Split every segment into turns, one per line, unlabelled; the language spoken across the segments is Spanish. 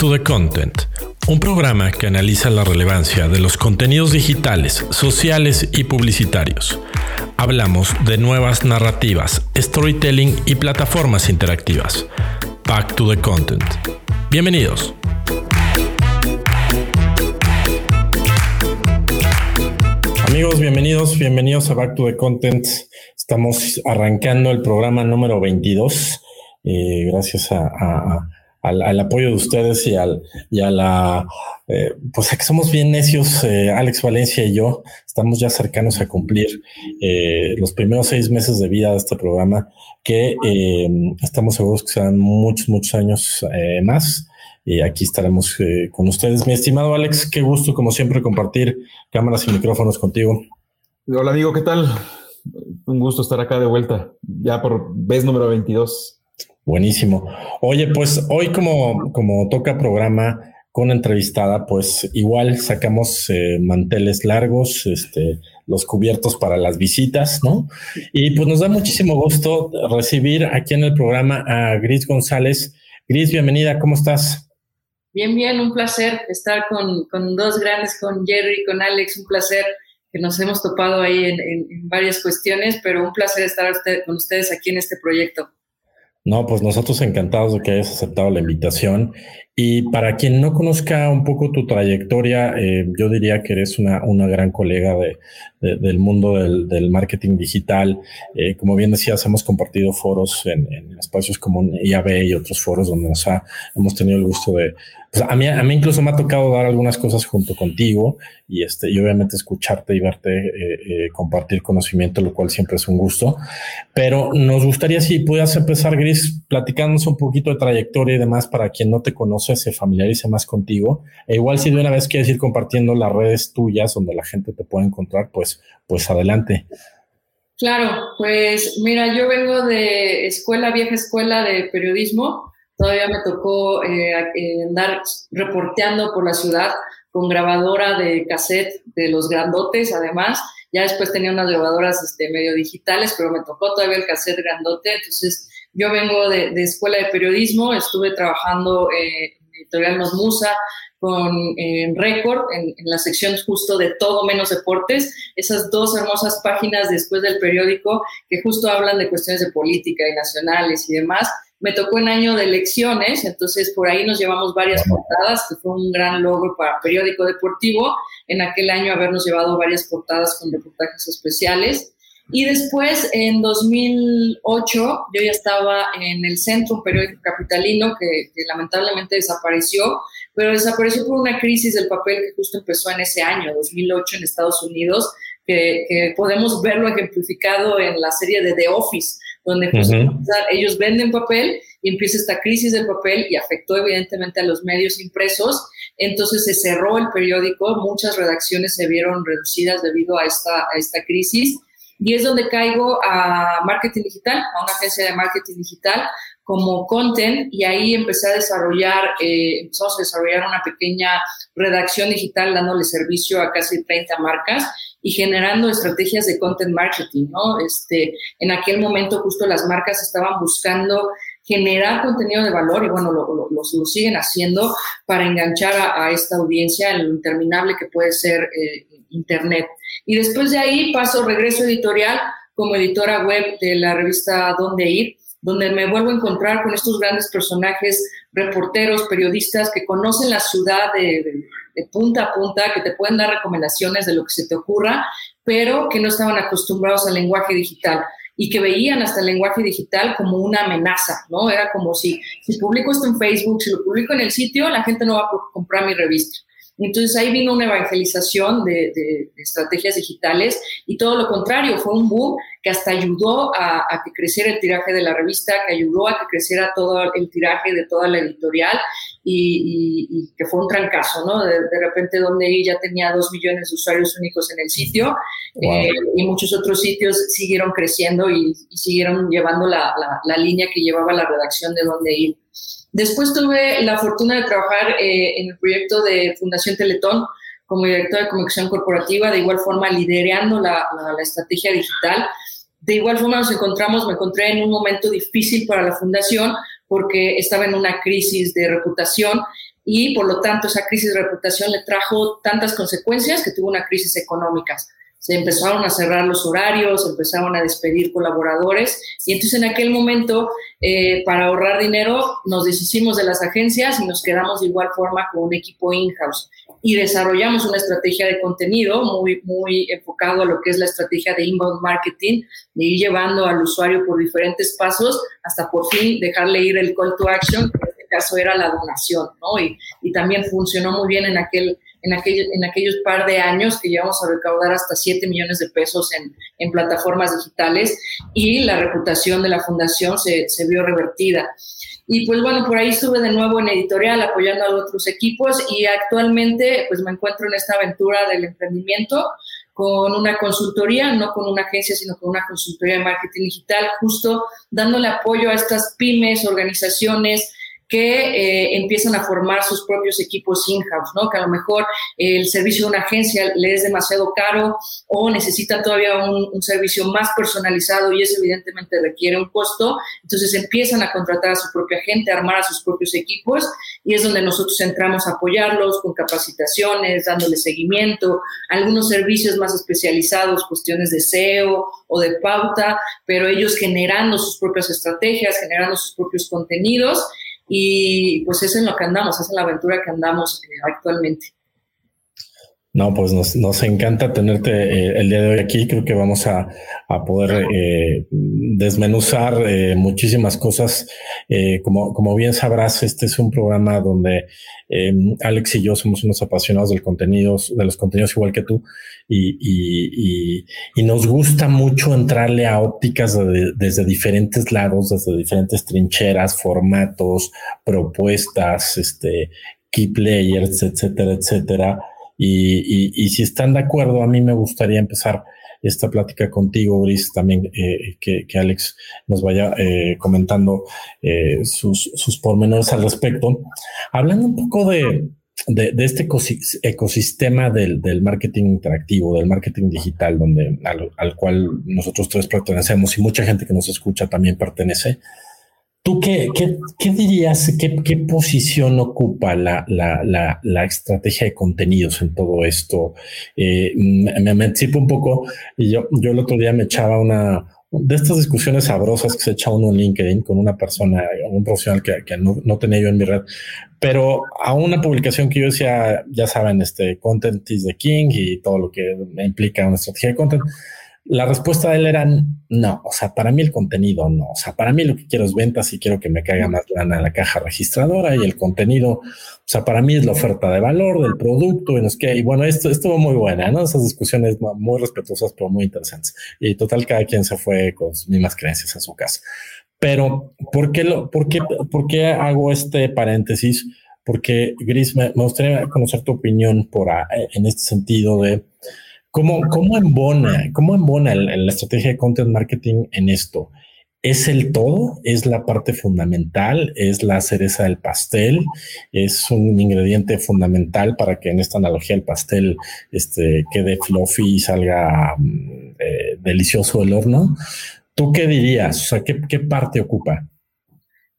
to the Content, un programa que analiza la relevancia de los contenidos digitales, sociales y publicitarios. Hablamos de nuevas narrativas, storytelling y plataformas interactivas. Back to the Content. Bienvenidos. Amigos, bienvenidos, bienvenidos a Back to the Content. Estamos arrancando el programa número 22. Eh, gracias a al, apoyo de ustedes y, al, y a la, eh, pues que somos bien necios, eh, Alex Valencia y yo, estamos ya cercanos a cumplir eh, los primeros seis meses de vida de este programa, que estamos seguros que serán muchos, muchos años más. Y aquí estaremos con ustedes. Mi estimado Alex, qué gusto, como siempre, compartir cámaras y micrófonos contigo.
Hola, amigo, ¿qué tal? Un gusto estar acá de vuelta, ya por vez número 22.
Buenísimo. Oye, pues hoy como, como toca programa con entrevistada, pues igual sacamos eh, manteles largos, este, los cubiertos para las visitas, ¿no? Y pues nos da muchísimo gusto recibir aquí en el programa a Gris González. Gris, bienvenida, ¿cómo estás?
Bien, bien, un placer estar con, con dos grandes, con Jerry con Alex, un placer que nos hemos topado ahí en, en, varias cuestiones, pero un placer estar con ustedes aquí en este proyecto.
No, pues nosotros encantados de que hayas aceptado la invitación. Y para quien no conozca un poco tu trayectoria, eh, yo diría que eres una, una gran colega de, del mundo del, marketing digital. Eh, como bien decías, hemos compartido foros en, espacios como IAB y otros foros donde nos ha, hemos tenido el gusto de, pues a mí, a mí incluso me ha tocado dar algunas cosas junto contigo y este, y obviamente escucharte y verte eh, eh, compartir conocimiento, lo cual siempre es un gusto. Pero nos gustaría si pudieras empezar, Gris, platicándonos un poquito de trayectoria y demás para quien no te conoce, se familiarice más contigo. E igual si de una vez quieres ir compartiendo las redes tuyas donde la gente te puede encontrar, pues, pues adelante.
Claro, pues mira, yo vengo de escuela, vieja escuela de periodismo Todavía me tocó eh, eh, andar reporteando por la ciudad con grabadora de cassette de los grandotes, además. Ya después tenía unas grabadoras este, medio digitales, pero me tocó todavía el cassette grandote. Entonces, yo vengo de, escuela de periodismo, estuve trabajando eh, Editorial Musa, con en Record, en, en, la sección justo de todo menos deportes, esas dos hermosas páginas después del periódico que justo hablan de cuestiones de política y nacionales y demás me tocó en año de elecciones, entonces por ahí nos llevamos varias portadas, que fue un gran logro para periódico deportivo, en aquel año habernos llevado varias portadas con reportajes especiales. Y después, en 2008, yo ya estaba en el centro, un periódico capitalino que, lamentablemente desapareció, pero desapareció por una crisis del papel que justo empezó en ese año, 2008, en Estados Unidos, que, que podemos verlo ejemplificado en la serie de The Office donde ellos venden papel y empieza esta crisis del papel y afectó evidentemente a los medios impresos. Entonces se cerró el periódico, muchas redacciones se vieron reducidas debido a esta, a esta crisis. Y es donde caigo a marketing digital, a una agencia de marketing digital como content y ahí empecé a desarrollar, eh, empezamos a desarrollar una pequeña redacción digital dándole servicio a casi 30 marcas y generando estrategias de content marketing, ¿no? Este, en aquel momento justo las marcas estaban buscando generar contenido de valor y bueno, lo, siguen haciendo para enganchar a, esta audiencia en lo interminable que puede ser eh, Internet. Y después de ahí paso, regreso editorial como editora web de la revista Dónde Ir, donde me vuelvo a encontrar con estos grandes personajes, reporteros, periodistas que conocen la ciudad de de punta a punta, que te pueden dar recomendaciones de lo que se te ocurra, pero que no estaban acostumbrados al lenguaje digital y que veían hasta el lenguaje digital como una amenaza, ¿no? Era como si, si publico esto en Facebook, si lo publico en el sitio, la gente no va a comprar mi revista. Entonces ahí vino una evangelización de, estrategias digitales y todo lo contrario, fue un boom que hasta ayudó a, que creciera el tiraje de la revista, que ayudó a que creciera todo el tiraje de toda la editorial y, que fue un trancazo, ¿no? De, repente donde ya tenía dos millones de usuarios únicos en el sitio eh, y muchos otros sitios siguieron creciendo y, siguieron llevando la, la línea que llevaba la redacción de donde ir. Después tuve la fortuna de trabajar eh, en el proyecto de Fundación Teletón como directora de comunicación corporativa, de igual forma liderando la, la, estrategia digital. De igual forma nos encontramos, me encontré en un momento difícil para la fundación porque estaba en una crisis de reputación y por lo tanto esa crisis de reputación le trajo tantas consecuencias que tuvo una crisis económica se empezaron a cerrar los horarios, empezaron a despedir colaboradores y entonces en aquel momento, eh, para ahorrar dinero, nos deshicimos de las agencias y nos quedamos de igual forma con un equipo in-house y desarrollamos una estrategia de contenido muy, muy enfocado a lo que es la estrategia de inbound marketing, de ir llevando al usuario por diferentes pasos hasta por fin dejarle ir el call to action, que en este caso era la donación, ¿no? Y, y también funcionó muy bien en aquel en, en aquellos par de años que llevamos a recaudar hasta 7 millones de pesos en, en plataformas digitales y la reputación de la fundación se, se, vio revertida. Y pues bueno, por ahí estuve de nuevo en editorial apoyando a otros equipos y actualmente pues me encuentro en esta aventura del emprendimiento con una consultoría, no con una agencia, sino con una consultoría de marketing digital, justo dándole apoyo a estas pymes, organizaciones, que eh, empiezan a formar sus propios equipos in-house, ¿no? Que a lo mejor el servicio de una agencia le es demasiado caro o necesitan todavía un, servicio más personalizado y eso evidentemente requiere un costo. Entonces empiezan a contratar a su propia gente, a armar a sus propios equipos y es donde nosotros entramos a apoyarlos con capacitaciones, dándole seguimiento, algunos servicios más especializados, cuestiones de SEO o de pauta, pero ellos generando sus propias estrategias, generando sus propios contenidos y pues es en lo que andamos, es en la aventura que andamos eh, actualmente.
No, pues nos, nos encanta tenerte eh, el día de hoy aquí. Creo que vamos a, a poder eh, desmenuzar eh, muchísimas cosas. Como, como bien sabrás, este es un programa donde em, Alex y yo somos unos apasionados del contenido, de los contenidos igual que tú, y, y, y, y nos gusta mucho entrarle a ópticas de, desde diferentes lados, desde diferentes trincheras, formatos, propuestas, este, key players, etcétera, etcétera. Y, y, si están de acuerdo, a mí me gustaría empezar esta plática contigo, Gris, también eh, que, que, Alex nos vaya eh, comentando eh, sus, sus pormenores al respecto. Hablando un poco de, de, de este ecosistema del, del, marketing interactivo, del marketing digital, donde al, al, cual nosotros tres pertenecemos y mucha gente que nos escucha también pertenece. ¿Tú qué, qué, qué dirías, qué, qué, posición ocupa la, la, la, la, estrategia de contenidos en todo esto? Eh, me, me anticipo un poco. Y yo, yo el otro día me echaba una de estas discusiones sabrosas que se echa uno en LinkedIn con una persona, un profesional que, que no, no, tenía yo en mi red, pero a una publicación que yo decía, ya saben, este content is the king y todo lo que implica una estrategia de content la respuesta de él era no, o sea, para mí el contenido no, o sea, para mí lo que quiero es ventas y quiero que me caiga más lana en la caja registradora y el contenido, o sea, para mí es la oferta de valor del producto y no es que, y bueno, esto estuvo muy buena, ¿no? Esas discusiones muy respetuosas, pero muy interesantes. Y total, cada quien se fue con sus mismas creencias a su casa. Pero, ¿por qué, lo, por qué, por qué hago este paréntesis? Porque, Gris, me, me gustaría conocer tu opinión por, en este sentido de ¿Cómo, cómo embona, cómo embona la estrategia de content marketing en esto? ¿Es el todo? ¿Es la parte fundamental? ¿Es la cereza del pastel? ¿Es un ingrediente fundamental para que en esta analogía el pastel este, quede fluffy y salga mm, eh, delicioso del horno? ¿Tú qué dirías? O sea, ¿qué, qué parte ocupa?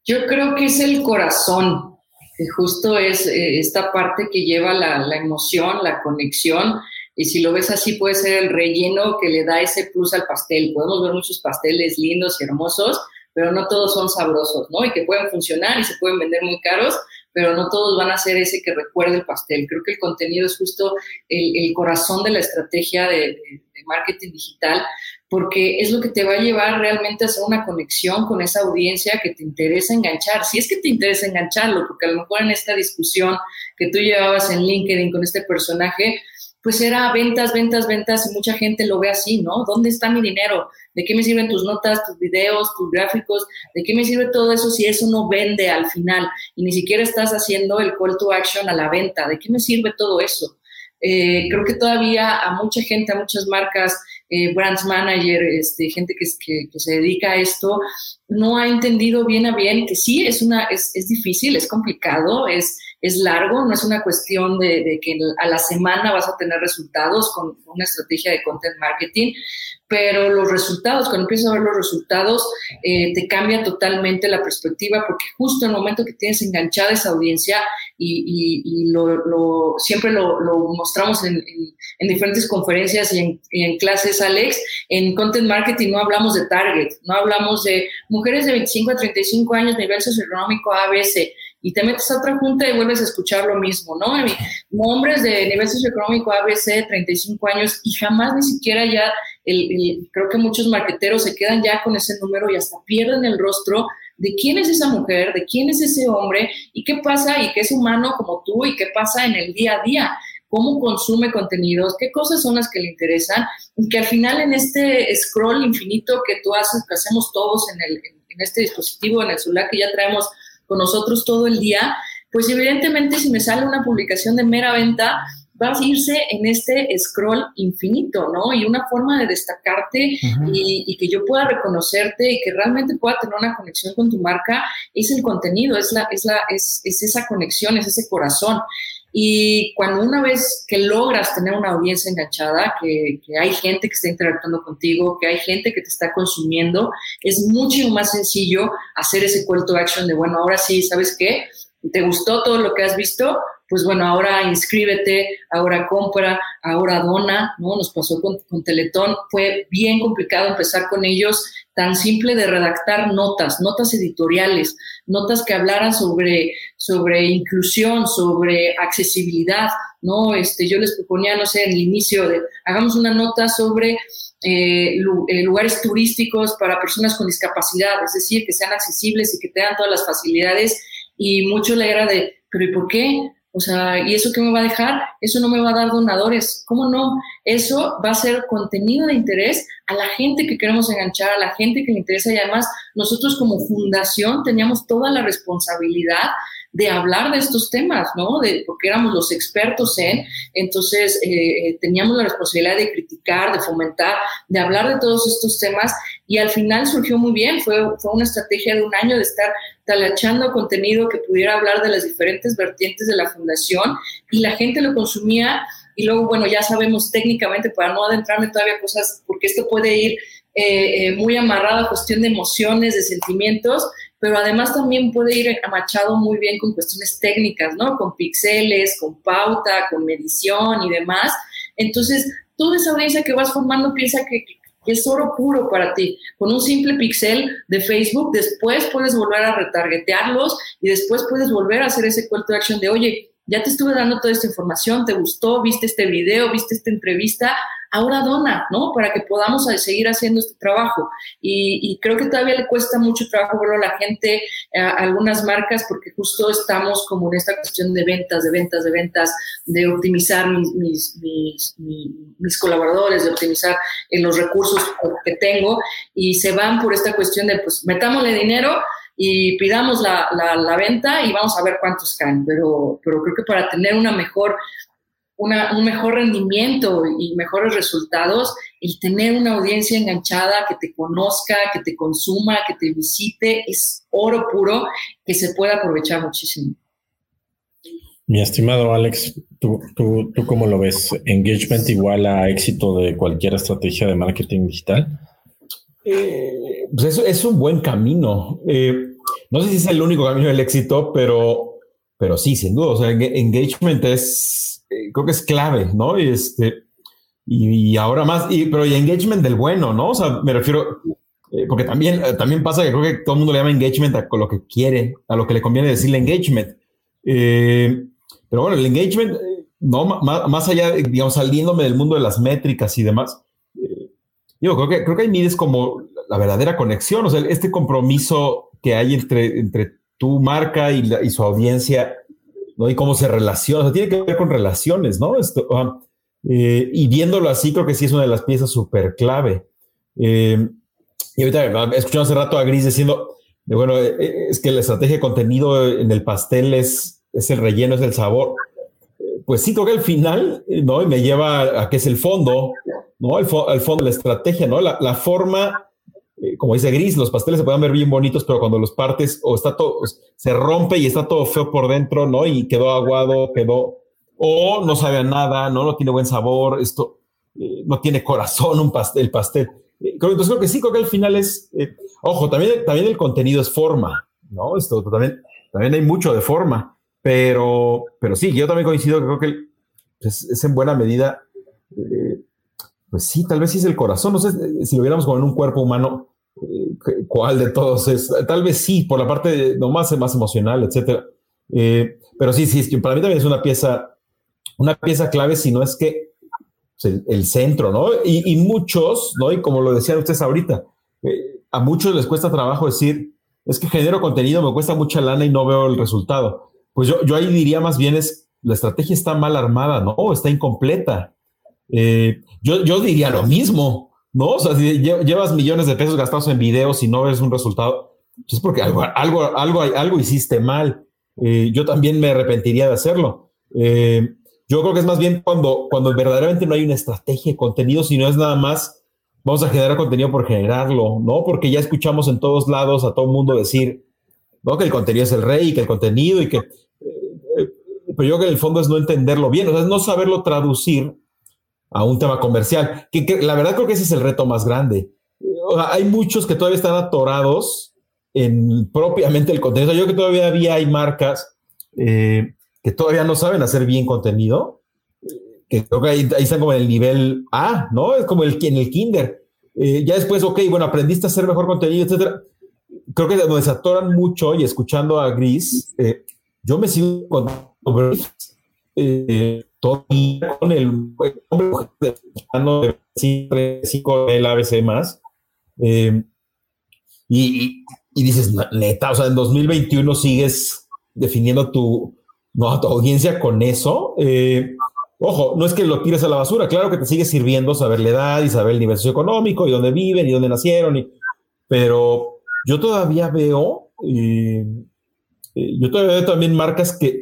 Yo creo que es el corazón, que justo es eh, esta parte que lleva la, la emoción, la conexión y si lo ves así, puede ser el relleno que le da ese plus al pastel. Podemos ver muchos pasteles lindos y hermosos, pero no todos son sabrosos, ¿no? Y que pueden funcionar y se pueden vender muy caros, pero no todos van a ser ese que recuerde el pastel. Creo que el contenido es justo el, corazón de la estrategia de, de, marketing digital, porque es lo que te va a llevar realmente a hacer una conexión con esa audiencia que te interesa enganchar. Si es que te interesa engancharlo, porque a lo mejor en esta discusión que tú llevabas en LinkedIn con este personaje, pues era ventas, ventas, ventas y mucha gente lo ve así, ¿no? ¿Dónde está mi dinero? ¿De qué me sirven tus notas, tus videos, tus gráficos? ¿De qué me sirve todo eso si eso no vende al final y ni siquiera estás haciendo el call to action a la venta? ¿De qué me sirve todo eso? Eh, creo que todavía a mucha gente, a muchas marcas, eh, brands manager, este, gente que, que, que, se dedica a esto, no ha entendido bien a bien que sí, es, una, es, es difícil, es complicado, es, es largo, no es una cuestión de, que a la semana vas a tener resultados con una estrategia de content marketing, pero los resultados, cuando empiezas a ver los resultados, eh, te cambia totalmente la perspectiva porque justo en el momento que tienes enganchada esa audiencia y, lo, siempre lo, mostramos en, diferentes conferencias y en, y en clases, Alex, en content marketing no hablamos de target, no hablamos de mujeres de 25 a 35 años, nivel socioeconómico ABC, y te metes a otra junta y vuelves a escuchar lo mismo, ¿no? Hombres de nivel socioeconómico ABC, 35 años, y jamás ni siquiera ya, el, creo que muchos marqueteros se quedan ya con ese número y hasta pierden el rostro de quién es esa mujer, de quién es ese hombre, y qué pasa, y qué es humano como tú, y qué pasa en el día a día cómo consume contenidos, qué cosas son las que le interesan, y que al final en este scroll infinito que tú haces, que hacemos todos en, el, en este dispositivo, en el celular que ya traemos con nosotros todo el día, pues evidentemente si me sale una publicación de mera venta, vas a irse en este scroll infinito, ¿no? Y una forma de destacarte y, que yo pueda reconocerte y que realmente pueda tener una conexión con tu marca es el contenido, es, la, es, la, es, es esa conexión, es ese corazón. Y cuando una vez que logras tener una audiencia enganchada, que, hay gente que está interactuando contigo, que hay gente que te está consumiendo, es mucho más sencillo hacer ese call to action de, bueno, ahora sí, ¿sabes qué? ¿Te gustó todo lo que has visto? Pues bueno, ahora inscríbete, ahora compra, ahora dona, ¿no? Nos pasó con, con Teletón, fue bien complicado empezar con ellos tan simple de redactar notas, notas editoriales, notas que hablaran sobre, sobre inclusión, sobre accesibilidad, ¿no? Este, yo les proponía, no sé, en el inicio de, hagamos una nota sobre eh, eh, lugares turísticos para personas con discapacidad, es decir, que sean accesibles y que tengan todas las facilidades y mucho le era de, pero ¿y por qué? O sea, ¿y eso qué me va a dejar? Eso no me va a dar donadores. ¿Cómo no? Eso va a ser contenido de interés a la gente que queremos enganchar, a la gente que le interesa y además nosotros como fundación teníamos toda la responsabilidad de hablar de estos temas, ¿no? Porque éramos los expertos en, entonces eh, eh, teníamos la responsabilidad de criticar, de fomentar, de hablar de todos estos temas y al final surgió muy bien, fue, fue una estrategia de un año de estar talachando contenido que pudiera hablar de las diferentes vertientes de la fundación y la gente lo consumía y luego, bueno, ya sabemos técnicamente, para no adentrarme todavía cosas, porque esto puede ir eh, muy amarrado a cuestión de emociones, de sentimientos, pero además también puede ir amachado muy bien con cuestiones técnicas, ¿no? Con píxeles, con pauta, con medición y demás. Entonces, toda esa audiencia que vas formando piensa que, es oro puro para ti. Con un simple pixel de Facebook, después puedes volver a retargetearlos y después puedes volver a hacer ese call to action de, oye, ya te estuve dando toda esta información, te gustó, viste este video, viste esta entrevista, ahora dona, ¿no? Para que podamos seguir haciendo este trabajo. Y, creo que todavía le cuesta mucho trabajo verlo a la gente, a algunas marcas, porque justo estamos como en esta cuestión de ventas, de ventas, de ventas, de optimizar mis, mis, colaboradores, de optimizar en los recursos que tengo, y se van por esta cuestión de, pues, metámosle dinero y pidamos la, la, venta y vamos a ver cuántos caen. Pero, pero creo que para tener una mejor, una, un mejor rendimiento y mejores resultados, el tener una audiencia enganchada que te conozca, que te consuma, que te visite, es oro puro que se puede aprovechar muchísimo.
Mi estimado Alex, ¿tú, tú, ¿tú cómo lo ves? ¿Engagement igual a éxito de cualquier estrategia de marketing digital?
Eh, pues es, un buen camino. Eh, no sé si es el único camino del éxito, pero, pero sí, sin duda. O sea, engagement es, eh, creo que es clave, ¿no? Y este, y, ahora más, y, pero y engagement del bueno, ¿no? O sea, me refiero, porque también, también pasa que creo que todo el mundo le llama engagement a lo que quiere, a lo que le conviene decirle engagement. pero bueno, el engagement, no, más, más allá, digamos, saliéndome del mundo de las métricas y demás, yo creo que, creo que ahí mides como la verdadera conexión, o sea, este compromiso que hay entre, entre tu marca y, y su audiencia, ¿no? Y cómo se relaciona, tiene que ver con relaciones, ¿no? Esto, eh, y viéndolo así, creo que sí es una de las piezas súper clave. Eh, y ahorita escuchamos hace rato a Gris diciendo, bueno, eh, es que la estrategia de contenido en el pastel es, es el relleno, es el sabor. Pues sí, creo que al final, ¿no? Y me lleva a, que es el fondo, ¿no? El, fondo de la estrategia, ¿no? La, forma eh, como dice Gris, los pasteles se pueden ver bien bonitos, pero cuando los partes o está todo, se rompe y está todo feo por dentro, ¿no? Y quedó aguado, quedó, o no sabe a nada, ¿no? No tiene buen sabor, esto eh, no tiene corazón un pastel, el pastel. Eh, entonces creo que sí, creo que al final es, ojo, también, también el contenido es forma, ¿no? Esto también, también hay mucho de forma, pero, pero sí, yo también coincido, creo que pues, es en buena medida pues sí, tal vez sí es el corazón. No sé si lo viéramos como en un cuerpo humano, cuál de todos es. Tal vez sí, por la parte no más, emocional, etcétera. Eh, pero sí, sí, para mí también es una pieza, una pieza clave, si no es que el, centro, ¿no? Y, muchos, ¿no? Y como lo decían ustedes ahorita, a muchos les cuesta trabajo decir, es que genero contenido, me cuesta mucha lana y no veo el resultado. Pues yo, yo ahí diría más bien es, la estrategia está mal armada, ¿no? Está incompleta. Eh, yo, yo diría lo mismo, ¿no? O sea, si llevas millones de pesos gastados en videos y no ves un resultado, es porque algo, algo, algo, algo hiciste mal. Eh, yo también me arrepentiría de hacerlo. Eh, yo creo que es más bien cuando, cuando verdaderamente no hay una estrategia de contenido, sino es nada más, vamos a generar contenido por generarlo, ¿no? Porque ya escuchamos en todos lados a todo el mundo decir, ¿no? Que el contenido es el rey, y que el contenido y que... pero yo creo que en el fondo es no entenderlo bien, o sea, es no saberlo traducir a un tema comercial, que, la verdad creo que ese es el reto más grande. hay muchos que todavía están atorados en propiamente el contenido. Yo creo que todavía hay marcas eh, que todavía no saben hacer bien contenido, que creo que ahí, están como en el nivel A, ¿no? Es como el, en el kinder. Eh, ya después, ok, bueno, aprendiste a hacer mejor contenido, etcétera. Creo que donde se atoran mucho y escuchando a Gris, eh, yo me sigo con todo con el hombre de cinco el ABC más. Eh, y, y, dices, neta, o sea, en 2021 sigues definiendo tu, no, tu audiencia con eso. Eh, ojo, no es que lo tires a la basura, claro que te sigue sirviendo saber la edad y saber el nivel socioeconómico y dónde viven y dónde nacieron, y, pero yo todavía veo, eh, yo todavía veo también marcas que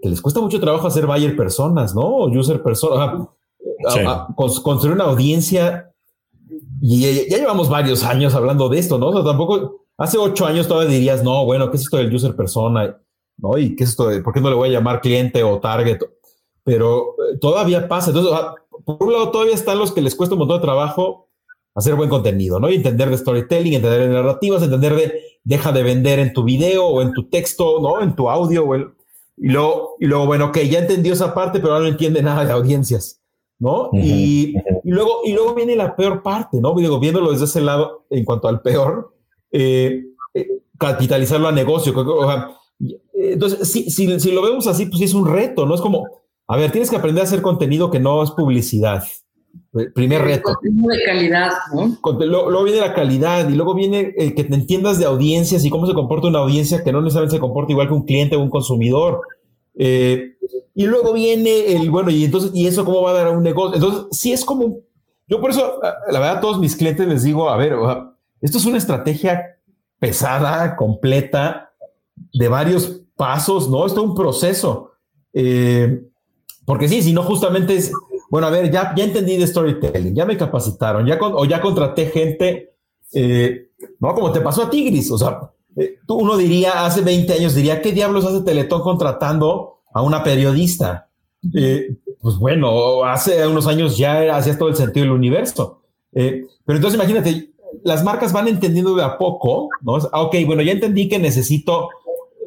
que les cuesta mucho trabajo hacer buyer personas, ¿no? O user personas. construir una audiencia. Y ya, llevamos varios años hablando de esto, ¿no? O sea, tampoco, hace ocho años todavía dirías, no, bueno, ¿qué es esto del user persona? ¿No? ¿Y qué es esto de, por qué no le voy a llamar cliente o target? Pero eh, todavía pasa. Entonces, por un lado, todavía están los que les cuesta un montón de trabajo hacer buen contenido, ¿no? Y entender de storytelling, entender de narrativas, entender de deja de vender en tu video o en tu texto, ¿no? En tu audio o el, y luego, y luego, bueno, ok, ya entendió esa parte, pero ahora no entiende nada de audiencias, ¿no? y, y, luego, y luego viene la peor parte, ¿no? Digo, viéndolo desde ese lado, en cuanto al peor, eh, eh, capitalizarlo a negocio. entonces, si, si, si, lo vemos así, pues es un reto, ¿no? Es como, a ver, tienes que aprender a hacer contenido que no es publicidad. Primer reto.
Contenido de calidad, ¿no?
Luego, viene la calidad y luego viene el que te entiendas de audiencias y cómo se comporta una audiencia que no necesariamente se comporta igual que un cliente o un consumidor. Eh, y luego viene el, bueno, y entonces, ¿y eso cómo va a dar a un negocio? Entonces, sí es como, yo por eso, la verdad, a todos mis clientes les digo, a ver, esto es una estrategia pesada, completa, de varios pasos, ¿no? Esto es un proceso. Eh, porque sí, si no, justamente es, bueno, a ver, ya, ya entendí de storytelling, ya me capacitaron, ya o ya contraté gente, eh, no como te pasó a Tigris, o sea, eh, tú uno diría, hace 20 años diría, ¿qué diablos hace Teletón contratando a una periodista? Eh, pues bueno, hace unos años ya hacía todo el sentido del universo. pero entonces imagínate, las marcas van entendiendo de a poco, ¿no? Ah, ok, bueno, ya entendí que necesito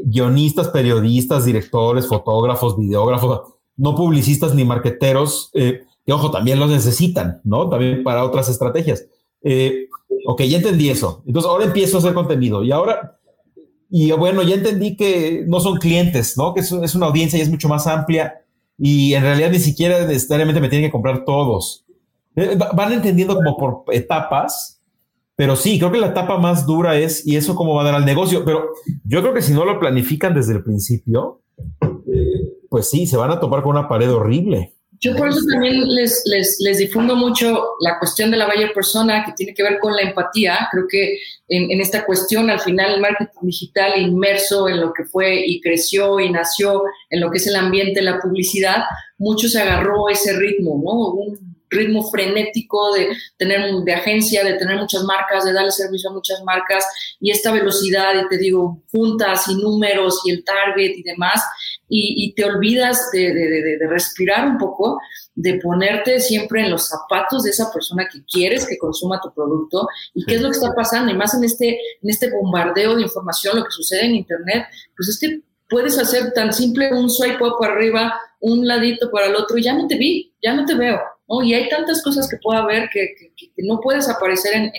guionistas, periodistas, directores, fotógrafos, videógrafos, no publicistas ni marqueteros, eh, que ojo, también los necesitan, ¿no? También para otras estrategias. Eh, ok, ya entendí eso. Entonces ahora empiezo a hacer contenido y ahora, y bueno, ya entendí que no son clientes, ¿no? Que es, una audiencia y es mucho más amplia y en realidad ni siquiera necesariamente me tienen que comprar todos. Eh, van entendiendo como por etapas, pero sí, creo que la etapa más dura es, y eso cómo va a dar al negocio, pero yo creo que si no lo planifican desde el principio, pues sí, se van a topar con una pared horrible.
Yo por eso también les, les, les, difundo mucho la cuestión de la buyer persona que tiene que ver con la empatía. Creo que en, en, esta cuestión, al final, el marketing digital inmerso en lo que fue y creció y nació en lo que es el ambiente, la publicidad, mucho se agarró ese ritmo, ¿no? Ritmo frenético de tener de agencia, de tener muchas marcas, de darle servicio a muchas marcas y esta velocidad, y te digo, juntas y números y el target y demás, y, te olvidas de, de, respirar un poco, de ponerte siempre en los zapatos de esa persona que quieres que consuma tu producto y qué es lo que está pasando, y más en este, en este bombardeo de información, lo que sucede en Internet, pues es que puedes hacer tan simple un swipe up arriba, un ladito para el otro y ya no te vi, ya no te veo. ¿No? Y hay tantas cosas que puedo ver que, no puedes aparecer en,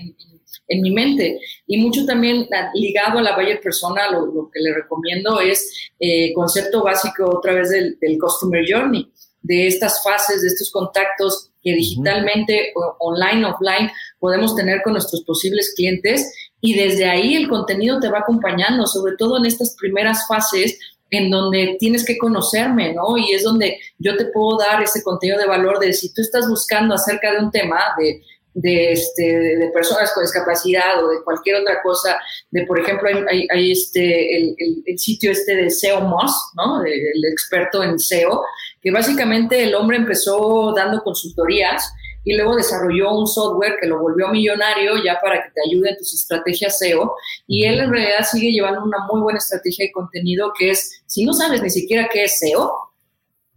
en, mi mente. Y mucho también ligado a la Bayer Persona, lo, que le recomiendo es eh, concepto básico otra vez del, del Customer Journey, de estas fases, de estos contactos que digitalmente, online, offline, podemos tener con nuestros posibles clientes y desde ahí el contenido te va acompañando, sobre todo en estas primeras fases en donde tienes que conocerme, ¿no? Y es donde yo te puedo dar ese contenido de valor de si tú estás buscando acerca de un tema, de, de, este, de personas con discapacidad o de cualquier otra cosa, de por ejemplo, hay, este, el, el, sitio este de SEO Moss, ¿no? El experto en SEO, que básicamente el hombre empezó dando consultorías y luego desarrolló un software que lo volvió millonario ya para que te ayude en tus estrategias SEO y él en realidad sigue llevando una muy buena estrategia de contenido que es, si no sabes ni siquiera qué es SEO,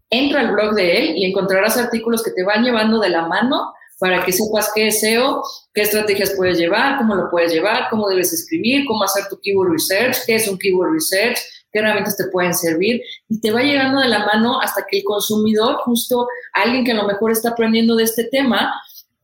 entra al blog de él y encontrarás artículos que te van llevando de la mano para que sepas qué es SEO, qué estrategias puedes llevar, cómo lo puedes llevar, cómo debes escribir, cómo hacer tu keyword research, qué es un keyword research, qué herramientas te pueden servir y te va llegando de la mano hasta que el consumidor, justo alguien que a lo mejor está aprendiendo de este tema,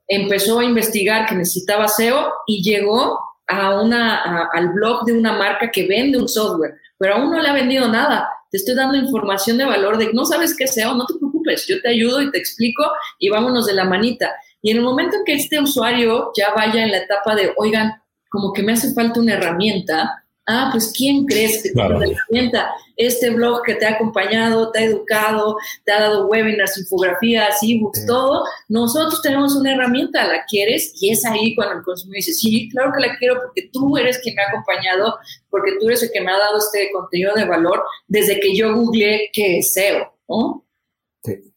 empezó a investigar que necesitaba SEO y llegó a una, al blog de una marca que vende un software, pero aún no le ha vendido nada. Te estoy dando información de valor de no sabes qué SEO, no te preocupes, yo te ayudo y te explico y vámonos de la manita. Y en el momento en que este usuario ya vaya en la etapa de, oigan, como que me hace falta una herramienta, Ah, pues ¿quién crees que claro. te herramienta? Este blog que te ha acompañado, te ha educado, te ha dado webinars, infografías, ebooks, todo. Nosotros tenemos una herramienta, ¿la quieres? Y es ahí cuando el consumidor dice, sí, claro que la quiero porque tú eres quien me ha acompañado, porque tú eres el que me ha dado este contenido de valor desde que yo googleé qué es SEO, ¿no?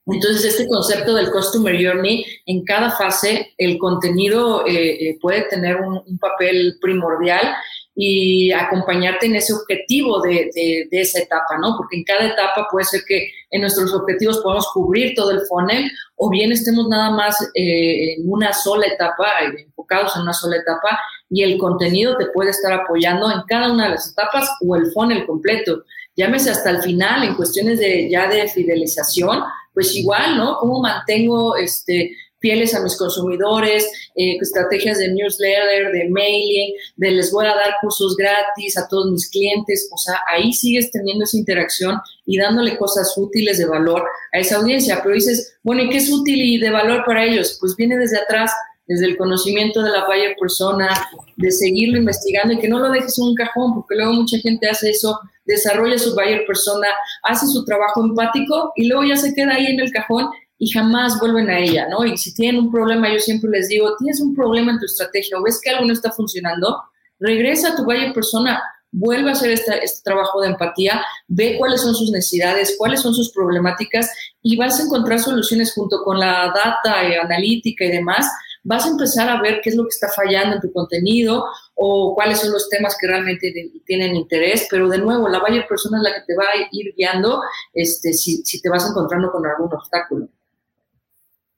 Entonces, este concepto del Customer Journey, en cada fase, el contenido eh, eh, puede tener un, papel primordial y acompañarte en ese objetivo de, de, esa etapa, ¿no? Porque en cada etapa puede ser que en nuestros objetivos podamos cubrir todo el funnel o bien estemos nada más eh, en una sola etapa, enfocados en una sola etapa y el contenido te puede estar apoyando en cada una de las etapas o el funnel completo. Llámese hasta el final en cuestiones de ya de fidelización, pues igual, ¿no? ¿Cómo mantengo este fieles a mis consumidores, eh, estrategias de newsletter, de mailing, de les voy a dar cursos gratis a todos mis clientes, o sea, ahí sigues teniendo esa interacción y dándole cosas útiles de valor a esa audiencia, pero dices, bueno, ¿y qué es útil y de valor para ellos? Pues viene desde atrás, desde el conocimiento de la buyer persona, de seguirlo investigando y que no lo dejes en un cajón, porque luego mucha gente hace eso, desarrolla su buyer persona, hace su trabajo empático y luego ya se queda ahí en el cajón y jamás vuelven a ella, ¿no? Y si tienen un problema, yo siempre les digo, tienes un problema en tu estrategia o ves que algo no está funcionando, regresa a tu buyer persona, vuelve a hacer este, este, trabajo de empatía, ve cuáles son sus necesidades, cuáles son sus problemáticas y vas a encontrar soluciones junto con la data y analítica y demás. Vas a empezar a ver qué es lo que está fallando en tu contenido o cuáles son los temas que realmente tienen interés, pero de nuevo, la buyer persona es la que te va a ir guiando este, si, si te vas encontrando con algún obstáculo.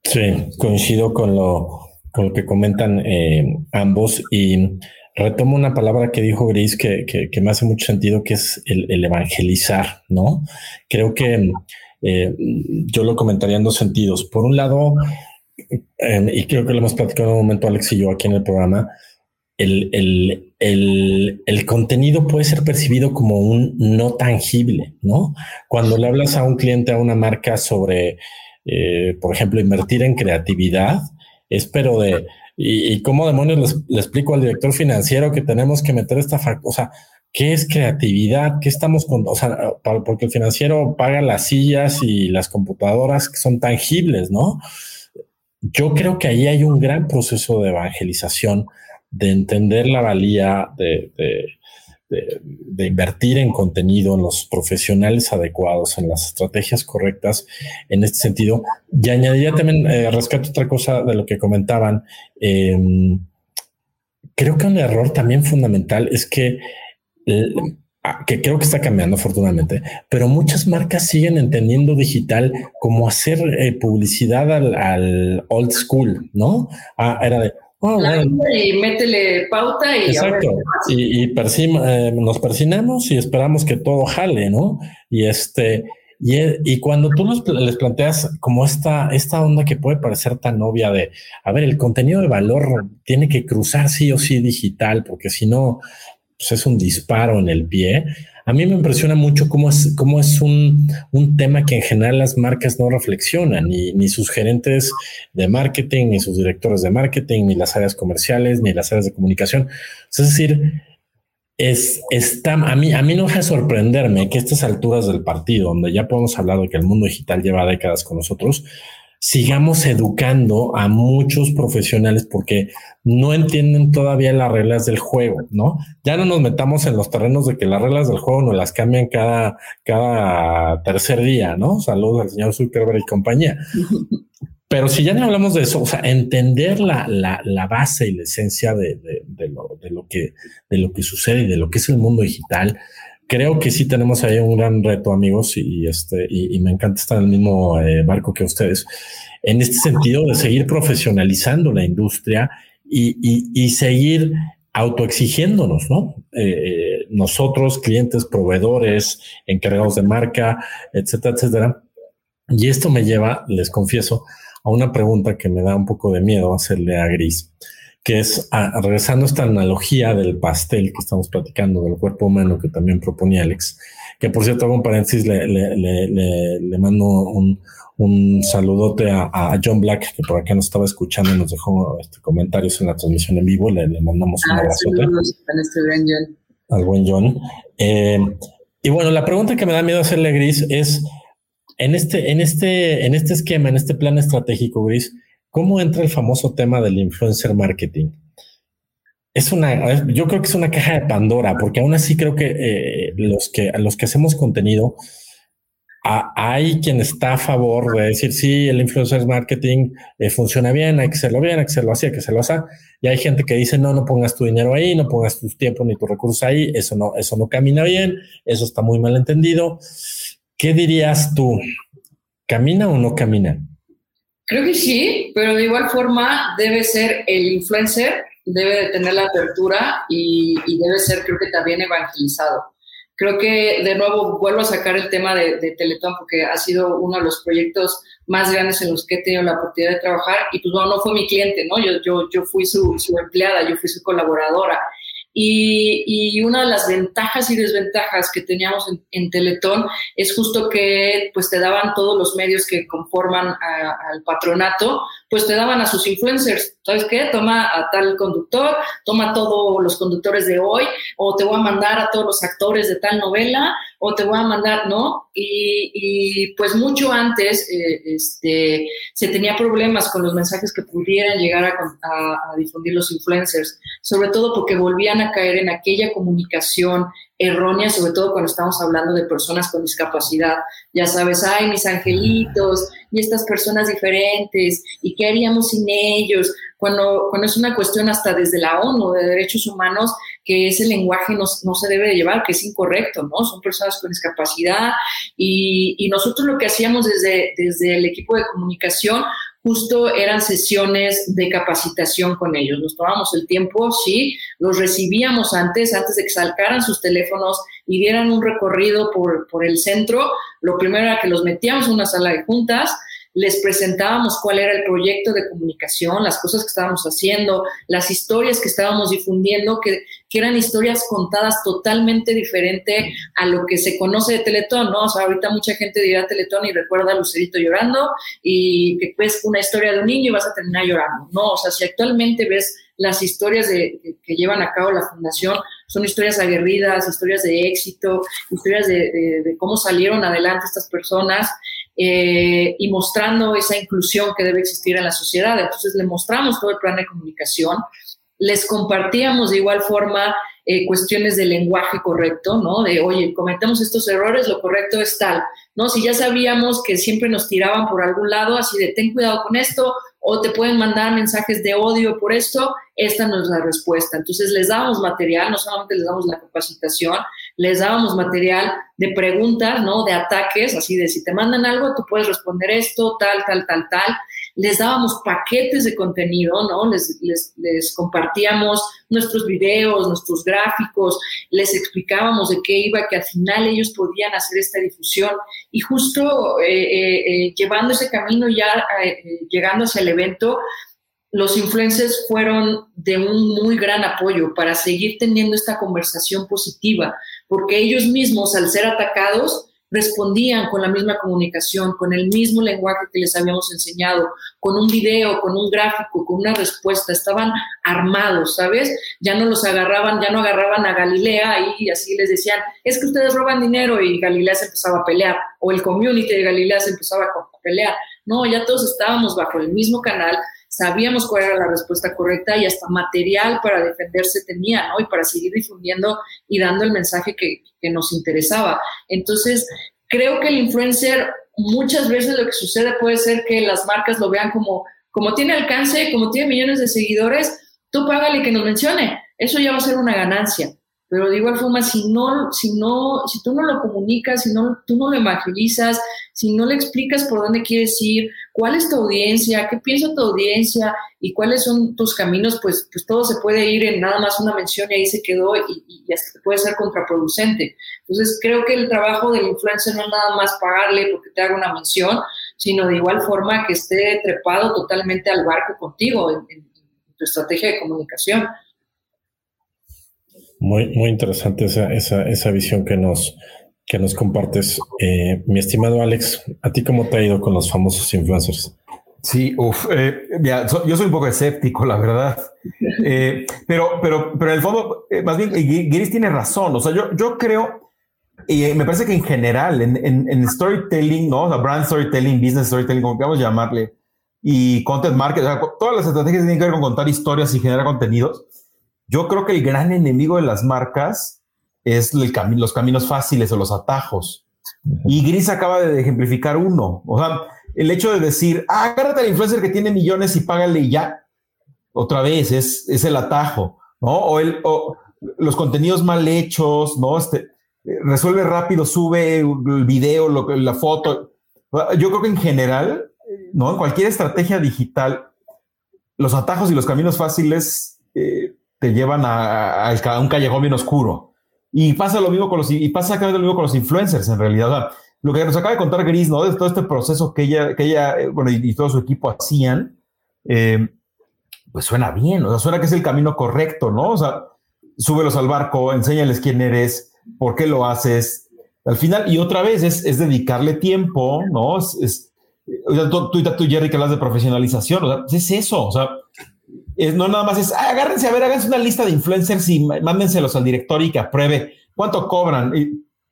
Sí, coincido con lo, con lo que comentan eh, ambos y retomo una palabra que dijo Gris que, que, me hace mucho sentido, que es el, evangelizar, ¿no? Creo que eh, yo lo comentaría en dos sentidos. Por un lado, eh, y creo que lo hemos platicado en un momento Alex y yo aquí en el programa, el, el, el, el, contenido puede ser percibido como un no tangible, ¿no? Cuando le hablas a un cliente, a una marca sobre eh, por ejemplo, invertir en creatividad, espero de, y, cómo demonios le explico al director financiero que tenemos que meter esta o sea, ¿qué es creatividad? ¿Qué estamos con? O sea, porque el financiero paga las sillas y las computadoras que son tangibles, ¿no? Yo creo que ahí hay un gran proceso de evangelización, de entender la valía de, de, invertir en contenido, en los profesionales adecuados, en las estrategias correctas en este sentido. Y añadiría también, eh, rescato otra cosa de lo que comentaban. Em, creo que un error también fundamental es que, ah, que creo que está cambiando afortunadamente, pero muchas marcas siguen entendiendo digital como hacer eh, publicidad al, al, old school, ¿no? Ah, era de
Oh, y métele pauta y
exacto. y, eh, nos persinamos y esperamos que todo jale no y este y, y cuando tú les planteas como esta esta onda que puede parecer tan obvia de a ver el contenido de valor tiene que cruzar sí o sí digital porque si no pues es un disparo en el pie a mí me impresiona mucho cómo es, cómo es un, tema que en general las marcas no reflexionan, ni, ni sus gerentes de marketing, ni sus directores de marketing, ni las áreas comerciales, ni las áreas de comunicación. Es decir, es, está, a, mí, a mí no deja sorprenderme que estas alturas del partido, donde ya podemos hablar de que el mundo digital lleva décadas con nosotros, sigamos educando a muchos profesionales porque no entienden todavía las reglas del juego, ¿no? Ya no nos metamos en los terrenos de que las reglas del juego nos las cambian cada, cada tercer día, ¿no? Saludos al señor Zuckerberg y compañía. Pero si ya no hablamos de eso, o sea, entender la, la, la base y la esencia de, de, lo, de, lo que, de lo que sucede y de lo que es el mundo digital, creo que sí tenemos ahí un gran reto, amigos, y, este, y, me encanta estar en el mismo eh, barco que ustedes, en este sentido de seguir profesionalizando la industria y, y seguir autoexigiéndonos, ¿no? Eh, nosotros, clientes, proveedores, encargados de marca, etcétera, etcétera. Y esto me lleva, les confieso, a una pregunta que me da un poco de miedo hacerle a Gris que es ah, regresando a esta analogía del pastel que estamos platicando, del cuerpo humano que también proponía Alex, que por cierto, hago un paréntesis, le, le, le, le mando un, un saludote a, a, John Black, que por acá nos estaba escuchando y nos dejó este, comentarios en la transmisión en vivo, le, mandamos un ah, abrazote. Este Al buen John. Eh, y bueno, la pregunta que me da miedo hacerle Gris es, en este, en este, en este esquema, en este plan estratégico, Gris, ¿Cómo entra el famoso tema del influencer marketing? Es una, yo creo que es una caja de Pandora, porque aún así creo que eh, los que los que hacemos contenido, hay quien está a favor de decir sí, el influencer marketing eh, funciona bien, hay que hacerlo bien, hay que hacerlo así, hay que hacerlo así. Y hay gente que dice no, no pongas tu dinero ahí, no pongas tus tiempos ni tus recursos ahí, eso no, eso no camina bien, eso está muy mal entendido. ¿Qué dirías tú? ¿Camina o no camina?
Creo que sí, pero de igual forma debe ser el influencer, debe de tener la apertura y, debe ser, creo que también evangelizado. Creo que de nuevo vuelvo a sacar el tema de, de, Teletón porque ha sido uno de los proyectos más grandes en los que he tenido la oportunidad de trabajar y pues bueno, no fue mi cliente, ¿no? Yo, yo, yo fui su, su empleada, yo fui su colaboradora y, una de las ventajas y desventajas que teníamos en, Teletón es justo que pues te daban todos los medios que conforman al patronato, pues te daban a sus influencers. ¿Sabes qué? Toma a tal conductor, toma a todos los conductores de hoy, o te voy a mandar a todos los actores de tal novela, o te voy a mandar, ¿no? Y, pues mucho antes eh, este, se tenía problemas con los mensajes que pudieran llegar a, a difundir los influencers, sobre todo porque volvían a caer en aquella comunicación errónea, sobre todo cuando estamos hablando de personas con discapacidad. Ya sabes, ay, mis angelitos y estas personas diferentes, ¿y qué haríamos sin ellos? Cuando, cuando es una cuestión hasta desde la ONU de derechos humanos, que ese lenguaje no, no se debe de llevar, que es incorrecto, ¿no? Son personas con discapacidad y, nosotros lo que hacíamos desde, desde el equipo de comunicación justo eran sesiones de capacitación con ellos. Nos tomábamos el tiempo, sí, los recibíamos antes, antes de que salcaran sus teléfonos y dieran un recorrido por, por el centro. Lo primero era que los metíamos en una sala de juntas, les presentábamos cuál era el proyecto de comunicación, las cosas que estábamos haciendo, las historias que estábamos difundiendo, que, que eran historias contadas totalmente diferente a lo que se conoce de Teletón, ¿no? O sea, ahorita mucha gente dirá Teletón y recuerda a Lucerito llorando y que ves una historia de un niño y vas a terminar llorando, ¿no? O sea, si actualmente ves las historias que llevan a cabo la fundación, son historias aguerridas, historias de éxito, historias de cómo salieron adelante estas personas eh, y mostrando esa inclusión que debe existir en la sociedad. Entonces le mostramos todo el plan de comunicación, les compartíamos de igual forma eh, cuestiones de lenguaje correcto, ¿no? De, oye, cometemos estos errores, lo correcto es tal, ¿no? Si ya sabíamos que siempre nos tiraban por algún lado, así de, ten cuidado con esto, o te pueden mandar mensajes de odio por esto, esta no es la respuesta. Entonces les dábamos material, no solamente les damos la capacitación, les dábamos material de preguntas, ¿no? De ataques, así de si te mandan algo, tú puedes responder esto, tal, tal, tal, tal. Les dábamos paquetes de contenido, ¿no? Les, les, compartíamos nuestros videos, nuestros gráficos, les explicábamos de qué iba, que al final ellos podían hacer esta difusión. Y justo eh, eh, eh, llevando ese camino, ya llegando hacia el evento, los influencers fueron de un muy gran apoyo para seguir teniendo esta conversación positiva, porque ellos mismos, al ser atacados, respondían con la misma comunicación, con el mismo lenguaje que les habíamos enseñado, con un video, con un gráfico, con una respuesta, estaban armados, ¿sabes? Ya no los agarraban, ya no agarraban a Galilea y así les decían, es que ustedes roban dinero y Galilea se empezaba a pelear, o el community de Galilea se empezaba a pelear. No, ya todos estábamos bajo el mismo canal, sabíamos cuál era la respuesta correcta y hasta material para defenderse tenía, ¿no? Y para seguir difundiendo y dando el mensaje que, que nos interesaba. Entonces, creo que el influencer, muchas veces lo que sucede puede ser que las marcas lo vean como, como tiene alcance, como tiene millones de seguidores, tú págale que nos mencione. Eso ya va a ser una ganancia. Pero de igual forma, si no, si no, si tú no lo comunicas, si no, tú no lo evangelizas, si no le explicas por dónde quieres ir, cuál es tu audiencia, qué piensa tu audiencia y cuáles son tus caminos, pues, pues todo se puede ir en nada más una mención y ahí se quedó y, y hasta puede ser contraproducente. Entonces, creo que el trabajo del influencer no es nada más pagarle porque te haga una mención, sino de igual forma que esté trepado totalmente al barco contigo en, en tu estrategia de comunicación.
Muy, muy interesante esa, esa, esa visión que nos, que nos compartes. Eh, mi estimado Alex, ¿a ti cómo te ha ido con los famosos influencers?
Sí, uff, eh, yo soy un poco escéptico, la verdad. Eh, pero, pero, pero en el fondo, más bien, Giris tiene razón. O sea, yo, yo creo, y me parece que en general, en, en, storytelling, ¿no? O sea, brand storytelling, business storytelling, como queramos llamarle, y content marketing, todas las estrategias tienen que ver con contar historias y generar contenidos yo creo que el gran enemigo de las marcas es el los caminos fáciles o los atajos. Y Gris acaba de ejemplificar uno. O sea, el hecho de decir, ah, agárrate al influencer que tiene millones y págale y ya. Otra vez, es, es el atajo, ¿no? O, el, o los contenidos mal hechos, ¿no? Este, resuelve rápido, sube el video, lo, la foto. Yo creo que en general, ¿no? En cualquier estrategia digital, los atajos y los caminos fáciles eh, te llevan a, un callejón bien oscuro. Y pasa lo mismo con los, y pasa lo mismo con los influencers, en realidad. lo que nos acaba de contar Gris, ¿no? Todo este proceso que ella, que ella eh, bueno, y, todo su equipo hacían, eh, pues suena bien, o sea, suena que es el camino correcto, ¿no? O sea, súbelos al barco, enséñales quién eres, por qué lo haces. Al final, y otra vez, es, es dedicarle tiempo, ¿no? Es, o sea, tú, tú, tú, Jerry, que hablas de profesionalización, o sea, es eso, o sea, no nada más es, ah, agárrense a ver, háganse una lista de influencers y mándenselos al director y que apruebe cuánto cobran.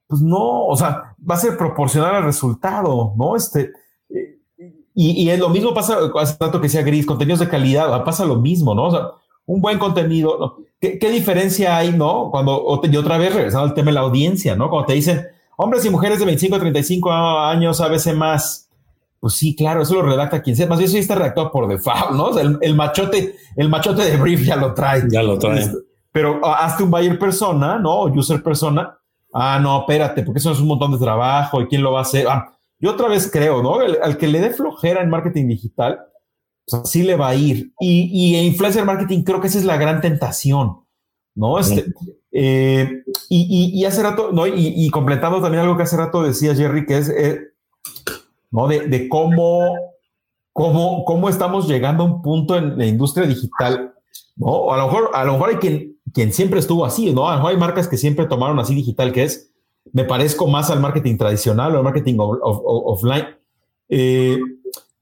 Pues no, o sea, va a ser proporcional al resultado, ¿no? Este, y, es lo mismo pasa, hace tanto que sea gris, contenidos de calidad, pasa lo mismo, ¿no? O sea, un buen contenido, ¿Qué, diferencia hay, no? Cuando, y otra vez regresando al tema de la audiencia, ¿no? Cuando te dicen, hombres y mujeres de 25 a 35 años, a veces más, pues sí, claro, eso lo redacta quien sea. Más bien eso ya está redactado por default, ¿no? O sea, el, machote, el machote de brief ya lo trae.
Ya lo trae. Este,
pero ah, hazte un buyer persona, ¿no? O user persona. Ah, no, espérate, porque eso es un montón de trabajo y quién lo va a hacer. Ah, yo otra vez creo, ¿no? al que le dé flojera en marketing digital, pues así le va a ir. Y, y en influencer marketing creo que esa es la gran tentación, ¿no? Este, eh, y, y, hace rato, ¿no? Y, completando también algo que hace rato decía Jerry, que es eh, ¿no? De, cómo, cómo, cómo estamos llegando a un punto en la industria digital, ¿no? A lo mejor, a lo mejor hay quien, siempre estuvo así, ¿no? A lo mejor hay marcas que siempre tomaron así digital, que es, me parezco más al marketing tradicional o al marketing offline. Eh,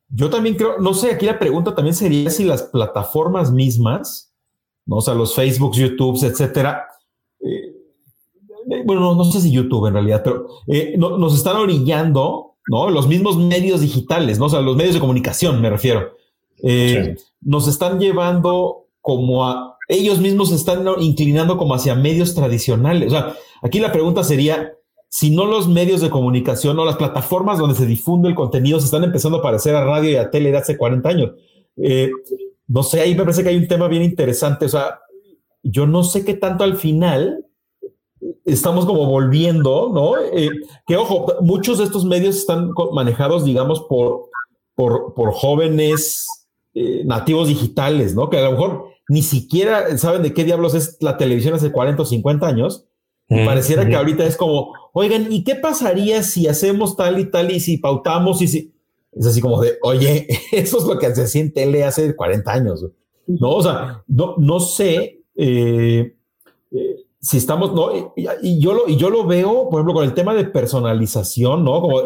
yo también creo, no sé, aquí la pregunta también sería si las plataformas mismas, ¿no? O sea, los Facebook, YouTube, etcétera, eh, bueno, no, sé si YouTube en realidad, pero eh, nos están orillando ¿no? Los mismos medios digitales, ¿no? O sea, los medios de comunicación, me refiero. Eh, nos están llevando como a ellos mismos se están inclinando como hacia medios tradicionales. O sea, aquí la pregunta sería, si no los medios de comunicación o las plataformas donde se difunde el contenido se están empezando a parecer a radio y a tele de hace 40 años. Eh, no sé, ahí me parece que hay un tema bien interesante. O sea, yo no sé qué tanto al final estamos como volviendo, ¿no? Eh, que ojo, muchos de estos medios están manejados, digamos, por, por, jóvenes eh, nativos digitales, ¿no? Que a lo mejor ni siquiera saben de qué diablos es la televisión hace 40 o 50 años. Y pareciera que ahorita es como, oigan, ¿y qué pasaría si hacemos tal y tal y si pautamos y si... Es así como de, oye, eso es lo que se siente tele hace 40 años. No, o sea, no, no sé eh, eh, si estamos, no, y, yo lo, y yo lo veo, por ejemplo, con el tema de personalización, ¿no? Como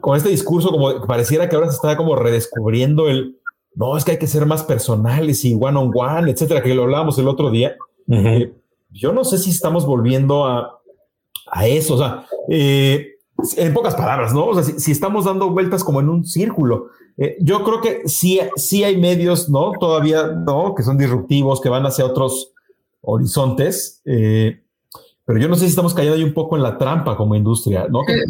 con este discurso, como pareciera que ahora se está como redescubriendo el, no, es que hay que ser más personales y one on one, etcétera, que lo hablábamos el otro día. Eh, yo no sé si estamos volviendo a, a eso, o sea, en pocas palabras, ¿no? O sea, si, estamos dando vueltas como en un círculo, yo creo que sí, sí hay medios, ¿no? Todavía, ¿no? Que son disruptivos, que van hacia otros, horizontes, eh, pero yo no sé si estamos cayendo ahí un poco en la trampa como industria, ¿no? Que,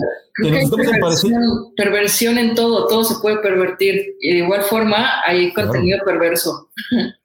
perversión, en todo, todo se puede pervertir. Y de igual forma hay contenido perverso.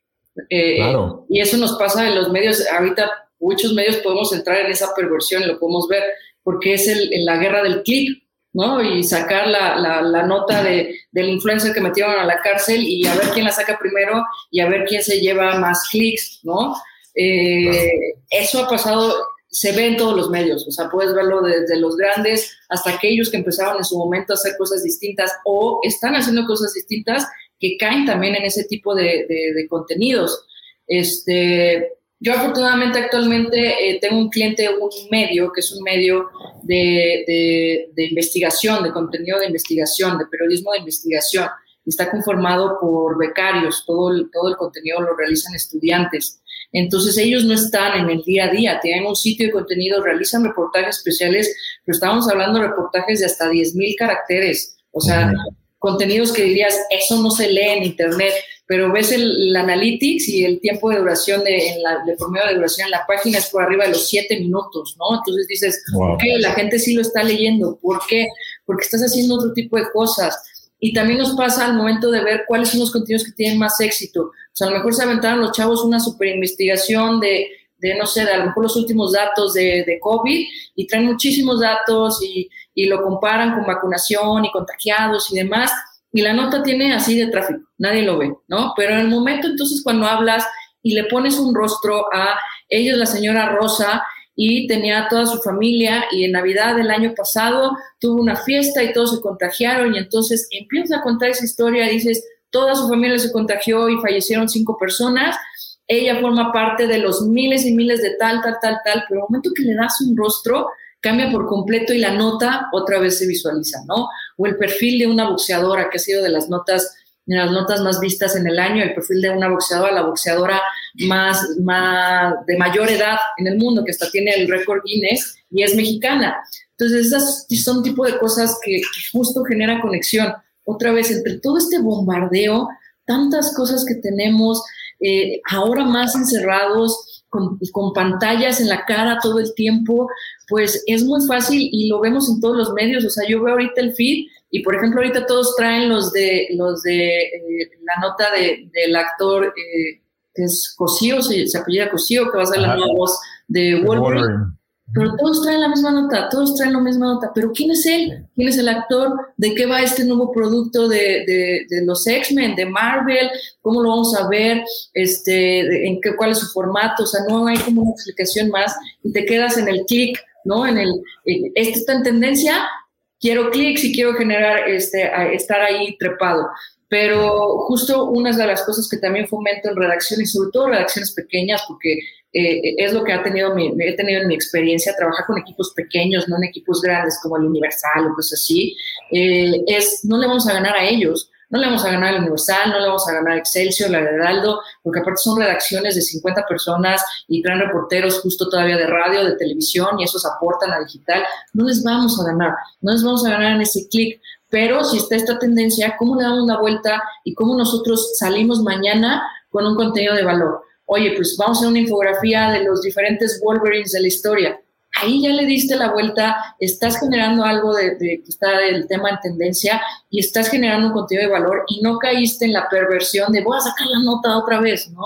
Eh, claro. Y eso nos pasa en los medios. Ahorita muchos medios podemos entrar en esa perversión, lo podemos ver, porque es el, la guerra del clic, ¿no? Y sacar la, la, nota de, del influencer que metieron a la cárcel y a ver quién la saca primero y a ver quién se lleva más clics, ¿no? Eh, eso ha pasado, se ve en todos los medios, o sea, puedes verlo desde los grandes hasta aquellos que empezaron en su momento a hacer cosas distintas o están haciendo cosas distintas que caen también en ese tipo de, contenidos. Este, yo afortunadamente actualmente eh, tengo un cliente, un medio, que es un medio de, de, investigación, de contenido de investigación, de periodismo de investigación. Está conformado por becarios, todo todo el contenido lo realizan estudiantes. Entonces ellos no están en el día a día, tienen un sitio de contenido, realizan reportajes especiales, pero estamos hablando de reportajes de hasta 10.000 caracteres, o sea, contenidos que dirías, eso no se lee en Internet, pero ves el, analytics y el tiempo de duración de, en la, de promedio de duración en la página es por arriba de los 7 minutos, ¿no? Entonces dices, ok, la gente sí lo está leyendo, ¿por qué? Porque estás haciendo otro tipo de cosas. Y también nos pasa al momento de ver cuáles son los contenidos que tienen más éxito. O sea, a lo mejor se aventaron los chavos una super investigación de, de no sé, de a lo mejor los últimos datos de, de COVID y traen muchísimos datos y, y, lo comparan con vacunación y contagiados y demás. Y la nota tiene así de tráfico, nadie lo ve, ¿no? Pero en el momento entonces cuando hablas y le pones un rostro a ellos, la señora Rosa, y tenía toda su familia y en Navidad del año pasado tuvo una fiesta y todos se contagiaron y entonces empieza a contar esa historia, dices, toda su familia se contagió y fallecieron cinco personas, ella forma parte de los miles y miles de tal, tal, tal, tal, pero el momento que le das un rostro, cambia por completo y la nota otra vez se visualiza, ¿no? O el perfil de una boxeadora, que ha sido de las notas las notas más vistas en el año, el perfil de una boxeadora, la boxeadora más, más de mayor edad en el mundo, que hasta tiene el récord Guinness y es mexicana. Entonces, esas son tipo de cosas que, justo generan conexión. Otra vez, entre todo este bombardeo, tantas cosas que tenemos, eh, ahora más encerrados, con, con, pantallas en la cara todo el tiempo, pues es muy fácil y lo vemos en todos los medios. O sea, yo veo ahorita el feed y por ejemplo, ahorita todos traen los de los de eh, la nota de, del actor eh, que es Cosío, se, se apellida Cosío, que va a ser la nueva voz de Wolverine. Pero todos traen la misma nota, todos traen la misma nota. Pero ¿quién es él? ¿Quién es el actor? ¿De qué va este nuevo producto de, de, de los X-Men, de Marvel? ¿Cómo lo vamos a ver? Este, ¿en qué, ¿Cuál es su formato? O sea, no hay como una explicación más y te quedas en el clic, ¿no? En el, este está en tendencia, quiero clics y quiero generar, este, estar ahí trepado. Pero justo una de las cosas que también fomento en redacciones, sobre todo redacciones pequeñas, porque eh, es lo que ha tenido mi, he tenido en mi experiencia, trabajar con equipos pequeños, no en equipos grandes como el Universal o cosas así, eh, es no le vamos a ganar a ellos, no le vamos a ganar al Universal, no le vamos a ganar a Excelsior, la Heraldo, porque aparte son redacciones de 50 personas y traen reporteros justo todavía de radio, de televisión y esos aportan a digital. No les vamos a ganar, no les vamos a ganar en ese clic. Pero si está esta tendencia, ¿cómo le damos una vuelta y cómo nosotros salimos mañana con un contenido de valor. Oye, pues vamos a hacer una infografía de los diferentes Wolverines de la historia. Ahí ya le diste la vuelta, estás generando algo de, que está el tema en tendencia y estás generando un contenido de valor y no caíste en la perversión de voy a sacar la nota otra vez, ¿no?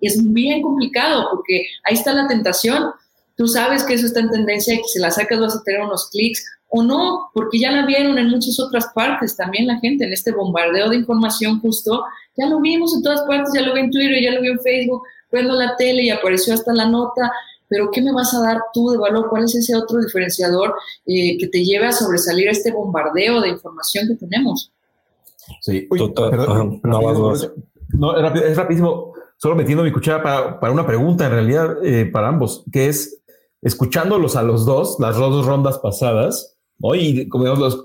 Es bien complicado porque ahí está la tentación. Tú sabes que eso está en tendencia y que si la sacas vas a tener unos clics o no, porque ya la vieron en muchas otras partes también la gente en este bombardeo de información justo, ya lo vimos en todas partes, ya lo vi en Twitter, ya lo vi en Facebook, viendo la tele y apareció hasta la nota, pero ¿qué me vas a dar tú de valor? ¿Cuál es ese otro diferenciador eh, que te lleve a sobresalir este bombardeo de información que tenemos?
Sí, perdón, no, es rapidísimo, solo metiendo mi cuchara para, una pregunta en realidad eh, para ambos, que es, escuchándolos a los dos, las dos rondas pasadas, y como los,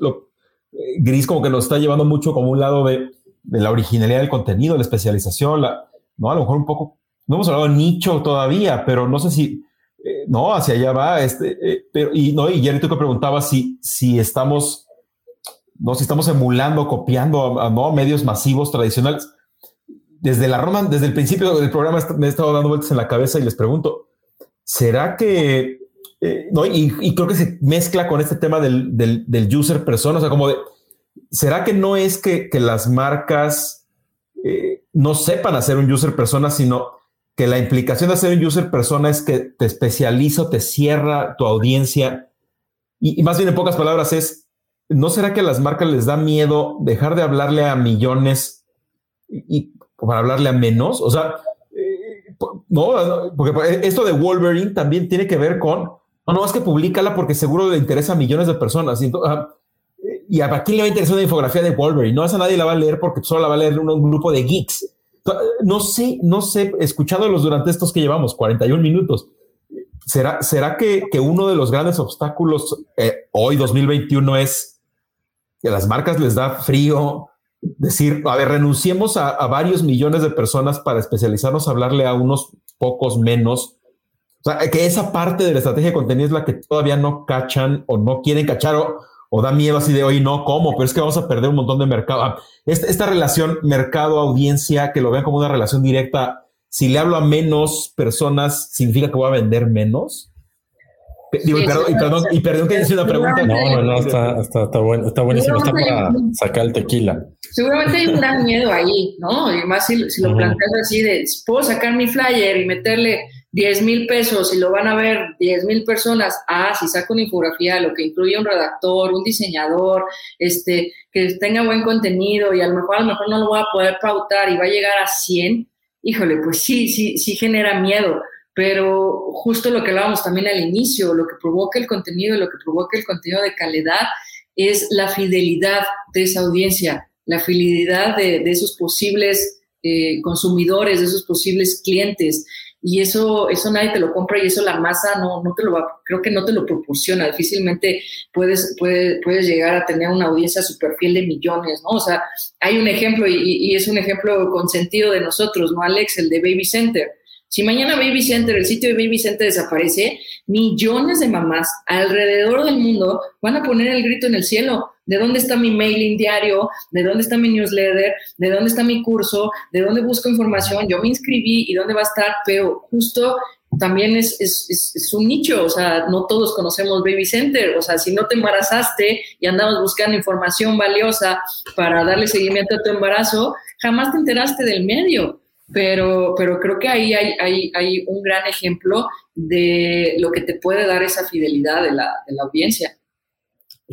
eh, Gris como que nos está llevando mucho como un lado de, la originalidad del contenido, la especialización, la, ¿no? A lo mejor un poco, no hemos hablado nicho todavía, pero no sé si, eh, no, hacia allá va, este, eh, pero, y no, y tú que preguntabas si, si estamos, no, si estamos emulando, copiando a, ¿no? medios masivos tradicionales. Desde la Roma, desde el principio del programa me he estado dando vueltas en la cabeza y les pregunto, ¿será que eh, no, y, creo que se mezcla con este tema del, del, user persona, o sea, como de, ¿será que no es que, las marcas no sepan hacer un user persona, sino que la implicación de hacer un user persona es que te especializa, te cierra tu audiencia? Y, más bien en pocas palabras es, ¿no será que a las marcas les da miedo dejar de hablarle a millones y, para hablarle a menos? O sea, eh, no, porque esto de Wolverine también tiene que ver con no, no, es que públicala porque seguro le interesa a millones de personas. Y, y a quién le va a interesar una infografía de Wolverine. No a nadie la va a leer porque solo la va a leer un, grupo de geeks. No sé, no sé, escuchándolos durante estos que llevamos, 41 minutos. ¿Será, será que, que uno de los grandes obstáculos eh, hoy, 2021, es que las marcas les da frío decir, a ver, renunciemos a, a varios millones de personas para especializarnos a hablarle a unos pocos menos o sea, que esa parte de la estrategia de contenido es la que todavía no cachan o no quieren cachar o, da miedo así de hoy no, ¿cómo? Pero es que vamos a perder un montón de mercado. Ah, esta, relación mercado-audiencia, que lo vean como una relación directa, si le hablo a menos personas, ¿significa que voy a vender menos? Digo, y, perdón, y, perdón, que hice una pregunta.
No, no, no, está, está, está, bueno, está buenísimo, está para sacar el tequila.
Seguramente hay un gran miedo ahí, ¿no? Y más si, lo planteas así de, puedo sacar mi flyer y meterle 10 mil pesos y lo van a ver 10 mil personas, ah, si saco una infografía, lo que incluye un redactor, un diseñador, este, que tenga buen contenido y a lo mejor, a lo mejor no lo voy a poder pautar y va a llegar a 100, híjole, pues sí, sí, sí genera miedo, pero justo lo que hablábamos también al inicio, lo que provoca el contenido, lo que provoca el contenido de calidad es la fidelidad de esa audiencia, la fidelidad de, esos posibles eh, consumidores, de esos posibles clientes y eso, eso nadie te lo compra y eso la masa no, no te lo va, creo que no te lo proporciona. Difícilmente puedes, puedes, puedes llegar a tener una audiencia super fiel de millones, ¿no? O sea, hay un ejemplo y, y es un ejemplo consentido de nosotros, ¿no, Alex? El de Baby Center. Si mañana Baby Center, el sitio de Baby Center desaparece, millones de mamás alrededor del mundo van a poner el grito en el cielo. ¿De dónde está mi mailing diario? ¿De dónde está mi newsletter? ¿De dónde está mi curso? ¿De dónde busco información? Yo me inscribí y dónde va a estar, pero justo también es, es, es, un nicho, o sea, no todos conocemos Baby Center, o sea, si no te embarazaste y andabas buscando información valiosa para darle seguimiento a tu embarazo, jamás te enteraste del medio pero, pero creo que ahí hay, hay, hay, un gran ejemplo de lo que te puede dar esa fidelidad de la, de la audiencia.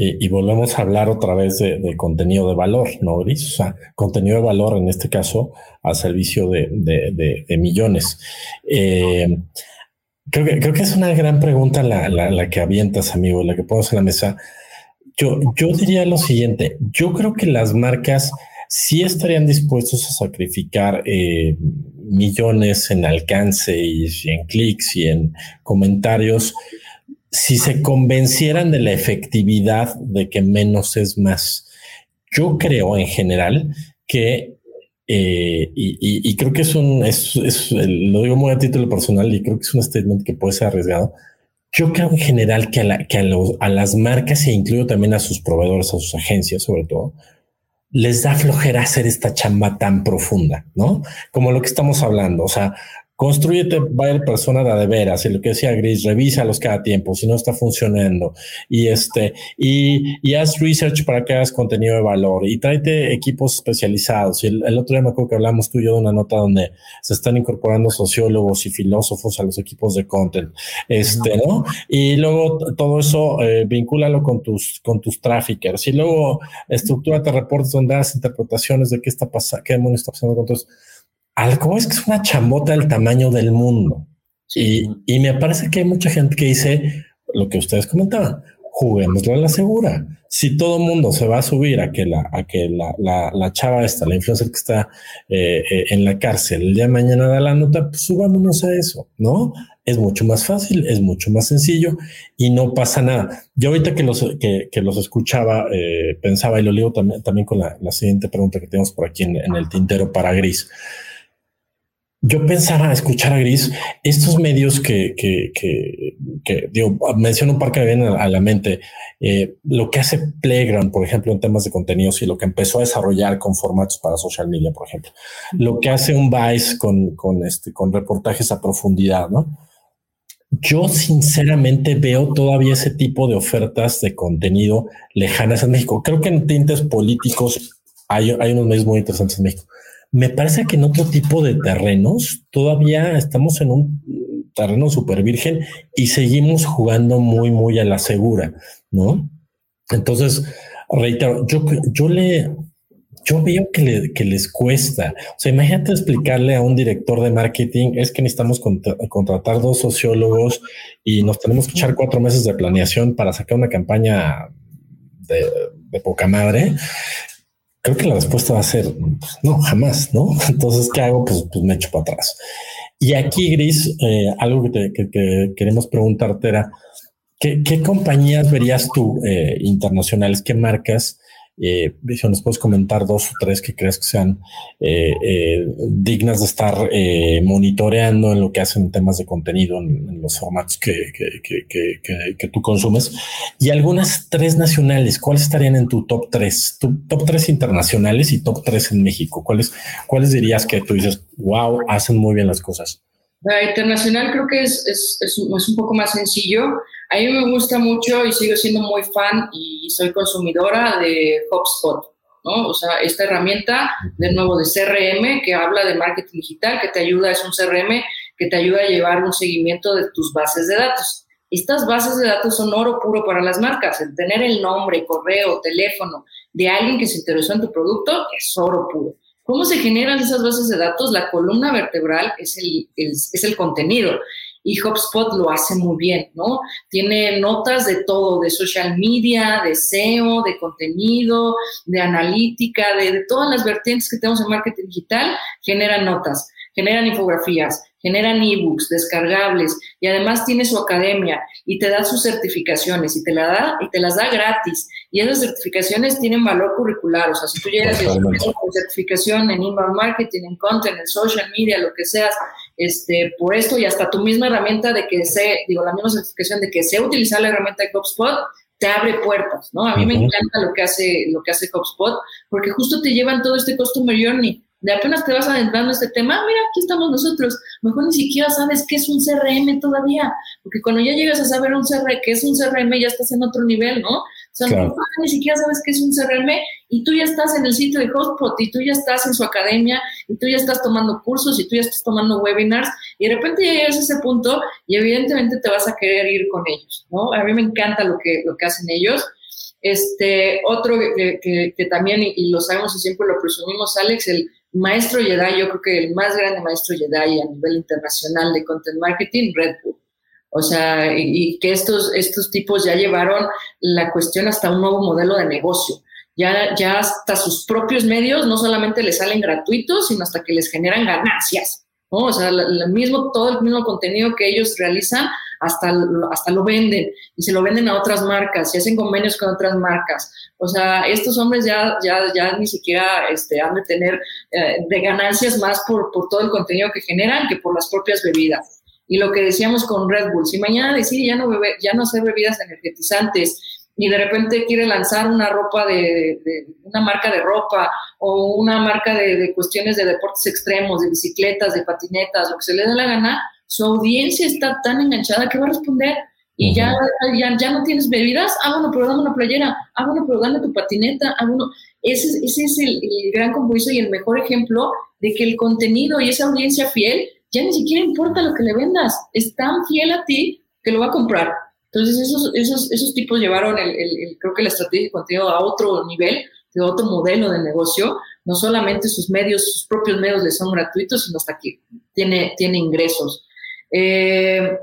Y, volvemos a hablar otra vez de, contenido de valor, ¿no, Gris? O sea, contenido de valor en este caso a servicio de, de, millones. Eh, creo, que, creo que es una gran pregunta la, que avientas, amigo, la que hacer en la mesa. Yo, yo diría lo siguiente, yo creo que las marcas sí estarían dispuestos a sacrificar eh, millones en alcance y, en clics y en comentarios si se convencieran de la efectividad de que menos es más. Yo creo en general que, eh, y, creo que es un, es, lo digo muy a título personal y creo que es un statement que puede ser arriesgado. Yo creo en general que a, que a, a las marcas e incluyo también a sus proveedores, a sus agencias sobre todo, les da flojera hacer esta chamba tan profunda, ¿no? Como lo que estamos hablando, o sea, construyete varias personas de, de veras, y lo que decía Gris, revísalos cada tiempo, si no está funcionando, y este, y, y haz research para que hagas contenido de valor, y tráete equipos especializados. Y el, otro día me acuerdo que hablamos tú y yo de una nota donde se están incorporando sociólogos y filósofos a los equipos de content, este, ¿no? Y luego todo eso, eh, vincúlalo con tus, con tus traffickers, y luego estructúrate reportes donde hagas interpretaciones de qué está pasando, qué demonios está pasando con todos algo es que es una chambota del tamaño del mundo. Y, y, me parece que hay mucha gente que dice lo que ustedes comentaban, juguémoslo a la segura. Si todo el mundo se va a subir a que la, a que la, la, la chava esta, la influencer que está eh, eh, en la cárcel el día de mañana da la nota, pues subámonos a eso, ¿no? Es mucho más fácil, es mucho más sencillo y no pasa nada. Yo ahorita que los, que, que los escuchaba, eh, pensaba y lo digo también, también con la, la, siguiente pregunta que tenemos por aquí en, en el tintero para Gris yo pensaba escuchar a Gris, estos medios que, que, que, que digo, menciono un par que me vienen a, la mente, eh, lo que hace Playground, por ejemplo, en temas de contenidos y lo que empezó a desarrollar con formatos para social media, por ejemplo, lo que hace un Vice con, con, este, con reportajes a profundidad, ¿no? Yo sinceramente veo todavía ese tipo de ofertas de contenido lejanas en México. Creo que en tintes políticos hay, hay unos medios muy interesantes en México me parece que en otro tipo de terrenos todavía estamos en un terreno súper virgen y seguimos jugando muy, muy a la segura, ¿no? Entonces, reitero, yo, yo le, yo veo que, le, que les cuesta. O sea, imagínate explicarle a un director de marketing, es que necesitamos contratar dos sociólogos y nos tenemos que echar cuatro meses de planeación para sacar una campaña de, de poca madre creo que la respuesta va a ser pues, no, jamás, ¿no? Entonces, ¿qué hago? Pues, pues me echo para atrás. Y aquí, Gris, eh, algo que, que, queremos preguntarte era, ¿qué, qué compañías verías tú eh, internacionales, qué marcas eh, si nos puedes comentar dos o tres que crees que sean eh, eh, dignas de estar eh, monitoreando en lo que hacen temas de contenido en, los formatos que, que, que, que, tú consumes y algunas tres nacionales. ¿Cuáles estarían en tu top tres? Tu top tres internacionales y top tres en México. ¿Cuáles, cuáles dirías que tú dices, wow, hacen muy bien las cosas?
La internacional creo que es, es, es, es un poco más sencillo. A mí me gusta mucho y sigo siendo muy fan y soy consumidora de HubSpot, ¿no? O sea, esta herramienta, de nuevo, de CRM, que habla de marketing digital, que te ayuda, es un CRM que te ayuda a llevar un seguimiento de tus bases de datos. Estas bases de datos son oro puro para las marcas. El tener el nombre, correo, teléfono de alguien que se interesó en tu producto es oro puro. ¿Cómo se generan esas bases de datos? La columna vertebral es el, es, es el contenido y HubSpot lo hace muy bien, ¿no? Tiene notas de todo, de social media, de SEO, de contenido, de analítica, de, todas las vertientes que tenemos en marketing digital, generan notas, generan infografías, generan ebooks descargables y además tiene su academia y te da sus certificaciones y te la da y te las da gratis y esas certificaciones tienen valor curricular, o sea, si tú llegas a certificación en inbound marketing, en content, en social media, lo que seas, este, por esto y hasta tu misma herramienta de que sé, digo, la misma certificación de que sé utilizar la herramienta de HubSpot, te abre puertas, ¿no? A mí me encanta lo que hace, lo que hace HubSpot, porque justo te llevan todo este customer journey. De apenas te vas adentrando en este tema, ah, mira, aquí estamos nosotros. Mejor ni siquiera sabes qué es un CRM todavía, porque cuando ya llegas a saber un CRM, qué es un CRM, ya estás en otro nivel, ¿no? O sea, ni siquiera sabes qué es un CRM y tú ya estás en el sitio de HubSpot y tú ya estás en su academia y tú ya estás tomando cursos y tú ya estás tomando webinars y de repente llegas a ese punto y evidentemente te vas a querer ir con ellos, ¿no? A mí me encanta lo que, lo que hacen ellos. Este, otro que, que, también, y lo sabemos y siempre lo presumimos, Alex, el maestro Jedi, yo creo que el más grande maestro Jedi a nivel internacional de content marketing, Red Bull. O sea, y, que estos, estos tipos ya llevaron la cuestión hasta un nuevo modelo de negocio. Ya, ya hasta sus propios medios no solamente les salen gratuitos, sino hasta que les generan ganancias. ¿no? O sea, el mismo, todo el mismo contenido que ellos realizan, hasta, hasta lo venden y se lo venden a otras marcas y hacen convenios con otras marcas. O sea, estos hombres ya, ya, ya ni siquiera este, han de tener eh, de ganancias más por, por todo el contenido que generan que por las propias bebidas. Y lo que decíamos con Red Bull, si mañana decide ya no, beber, ya no hacer bebidas energetizantes y de repente quiere lanzar una ropa de, una marca de ropa o una marca de, cuestiones de deportes extremos, de bicicletas, de patinetas, lo que se le dé la gana, su audiencia está tan enganchada que va a responder y ya, ya, ya, no tienes bebidas, ah, bueno, pero dame una playera, ah, bueno, pero dame tu patineta, ah, bueno, ese, ese es el, gran compromiso y el mejor ejemplo de que el contenido y esa audiencia fiel ya ni siquiera importa lo que le vendas, es tan fiel a ti que lo va a comprar. Entonces, esos, esos, esos tipos llevaron, el, el, creo que la estrategia de contenido a otro nivel, de otro modelo de negocio. No solamente sus medios, sus propios medios les son gratuitos, sino hasta que tiene, tiene ingresos. Eh,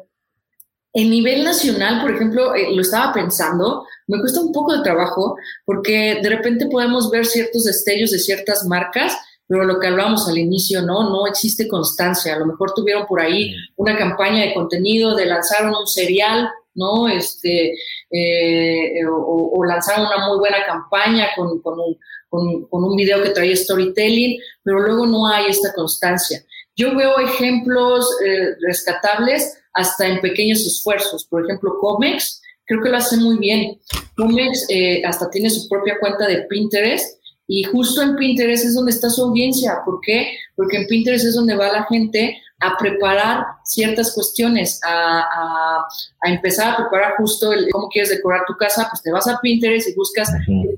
en nivel nacional, por ejemplo, eh, lo estaba pensando, me cuesta un poco de trabajo porque de repente podemos ver ciertos destellos de ciertas marcas, pero lo que hablábamos al inicio, ¿no? No existe constancia. A lo mejor tuvieron por ahí una campaña de contenido, de lanzar un cereal, ¿no? Este, eh, o, lanzaron una muy buena campaña con, con, un, con, con un video que traía storytelling, pero luego no hay esta constancia. Yo veo ejemplos eh, rescatables hasta en pequeños esfuerzos. Por ejemplo, Comex, creo que lo hace muy bien. Comex eh, hasta tiene su propia cuenta de Pinterest y justo en Pinterest es donde está su audiencia. ¿Por qué? Porque en Pinterest es donde va la gente a preparar ciertas cuestiones, a, empezar a preparar justo el cómo quieres decorar tu casa, pues te vas a Pinterest y buscas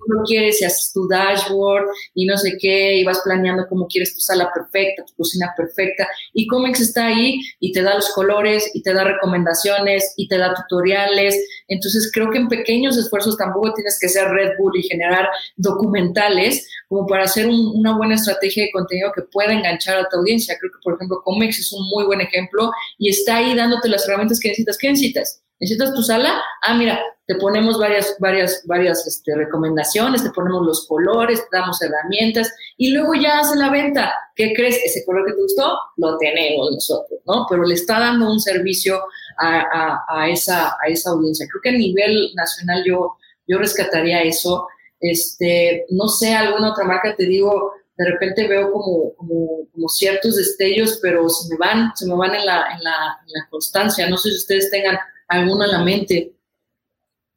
cómo quieres y haces tu dashboard y no sé qué, y vas planeando cómo quieres tu sala perfecta, tu cocina perfecta, y Comex está ahí y te da los colores y te da recomendaciones y te da tutoriales. Entonces creo que en pequeños esfuerzos tampoco tienes que ser Red Bull y generar documentales como para hacer una buena estrategia de contenido que pueda enganchar a tu audiencia. Creo que, por ejemplo, Comex es un muy buen ejemplo y está ahí dándote las herramientas que necesitas. ¿Qué necesitas? ¿Necesitas tu sala? Ah, mira, te ponemos varias, varias, varias este, recomendaciones, te ponemos los colores, te damos herramientas y luego ya hace la venta. ¿Qué crees? Ese color que te gustó, lo tenemos nosotros, ¿no? Pero le está dando un servicio a, a, esa, a esa audiencia. Creo que a nivel nacional yo, yo rescataría eso. Este, no sé, alguna otra marca, te digo, de repente veo como, como, ciertos destellos, pero se me van, se me van en la, en, la, en la constancia. No sé si ustedes tengan alguna en la mente.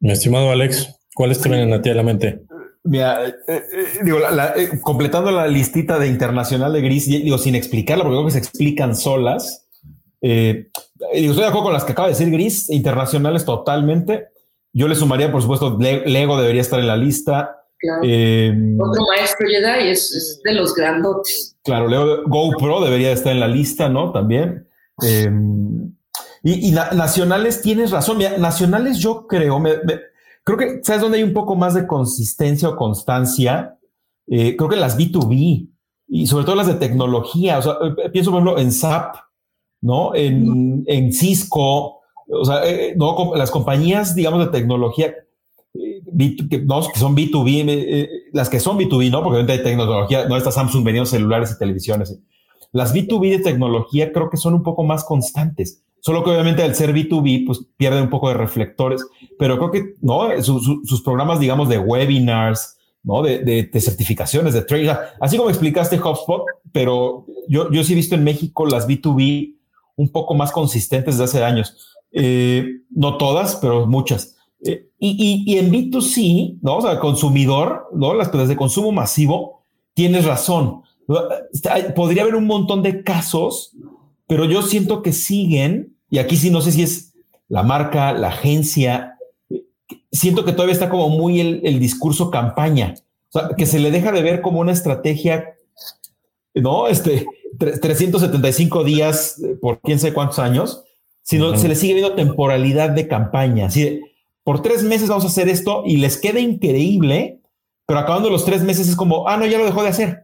Mi estimado Alex, ¿cuáles te vienen a ti a la mente?
Mira, eh, eh, digo, eh, completando la listita de internacional de Gris, digo, sin explicarla, porque creo que se explican solas. digo, estoy de acuerdo con las que acaba de decir Gris, internacionales totalmente. Yo le sumaría, por supuesto, Lego debería estar en la lista.
Otro maestro Jedi es, es, de los grandotes.
Claro, Lego GoPro debería estar en la lista, ¿no? También. Y, nacionales, tienes razón. nacionales, yo creo, creo que, ¿sabes dónde hay un poco más de consistencia o constancia? Eh, creo que las B2B y sobre todo las de tecnología. O sea, eh, pienso, por ejemplo, en SAP, ¿no? En, en Cisco, o sea, eh, no, las compañías, digamos, de tecnología que, no, que son B2B, las que son B2B, ¿no? Porque obviamente hay tecnología, no está Samsung vendiendo celulares y televisiones. Las B2B de tecnología creo que son un poco más constantes. Solo que obviamente al ser B2B, pues pierde un poco de reflectores, pero creo que, ¿no? sus programas, digamos, de webinars, ¿no? De, de, certificaciones, de trading, así como explicaste HubSpot, pero yo, yo sí he visto en México las B2B un poco más consistentes desde hace años. Eh, no todas, pero muchas. Eh, y, y, y, en B2C, ¿no? O sea, consumidor, ¿no? Las cosas de consumo masivo, tienes razón. Podría haber un montón de casos pero yo siento que siguen, y aquí sí no sé si es la marca, la agencia, siento que todavía está como muy el, discurso campaña, o sea, que se le deja de ver como una estrategia, ¿no? Este, 375 días por quién sé cuántos años, sino se le sigue viendo temporalidad de campaña, así por tres meses vamos a hacer esto y les queda increíble, pero acabando los tres meses es como, ah, no, ya lo dejó de hacer.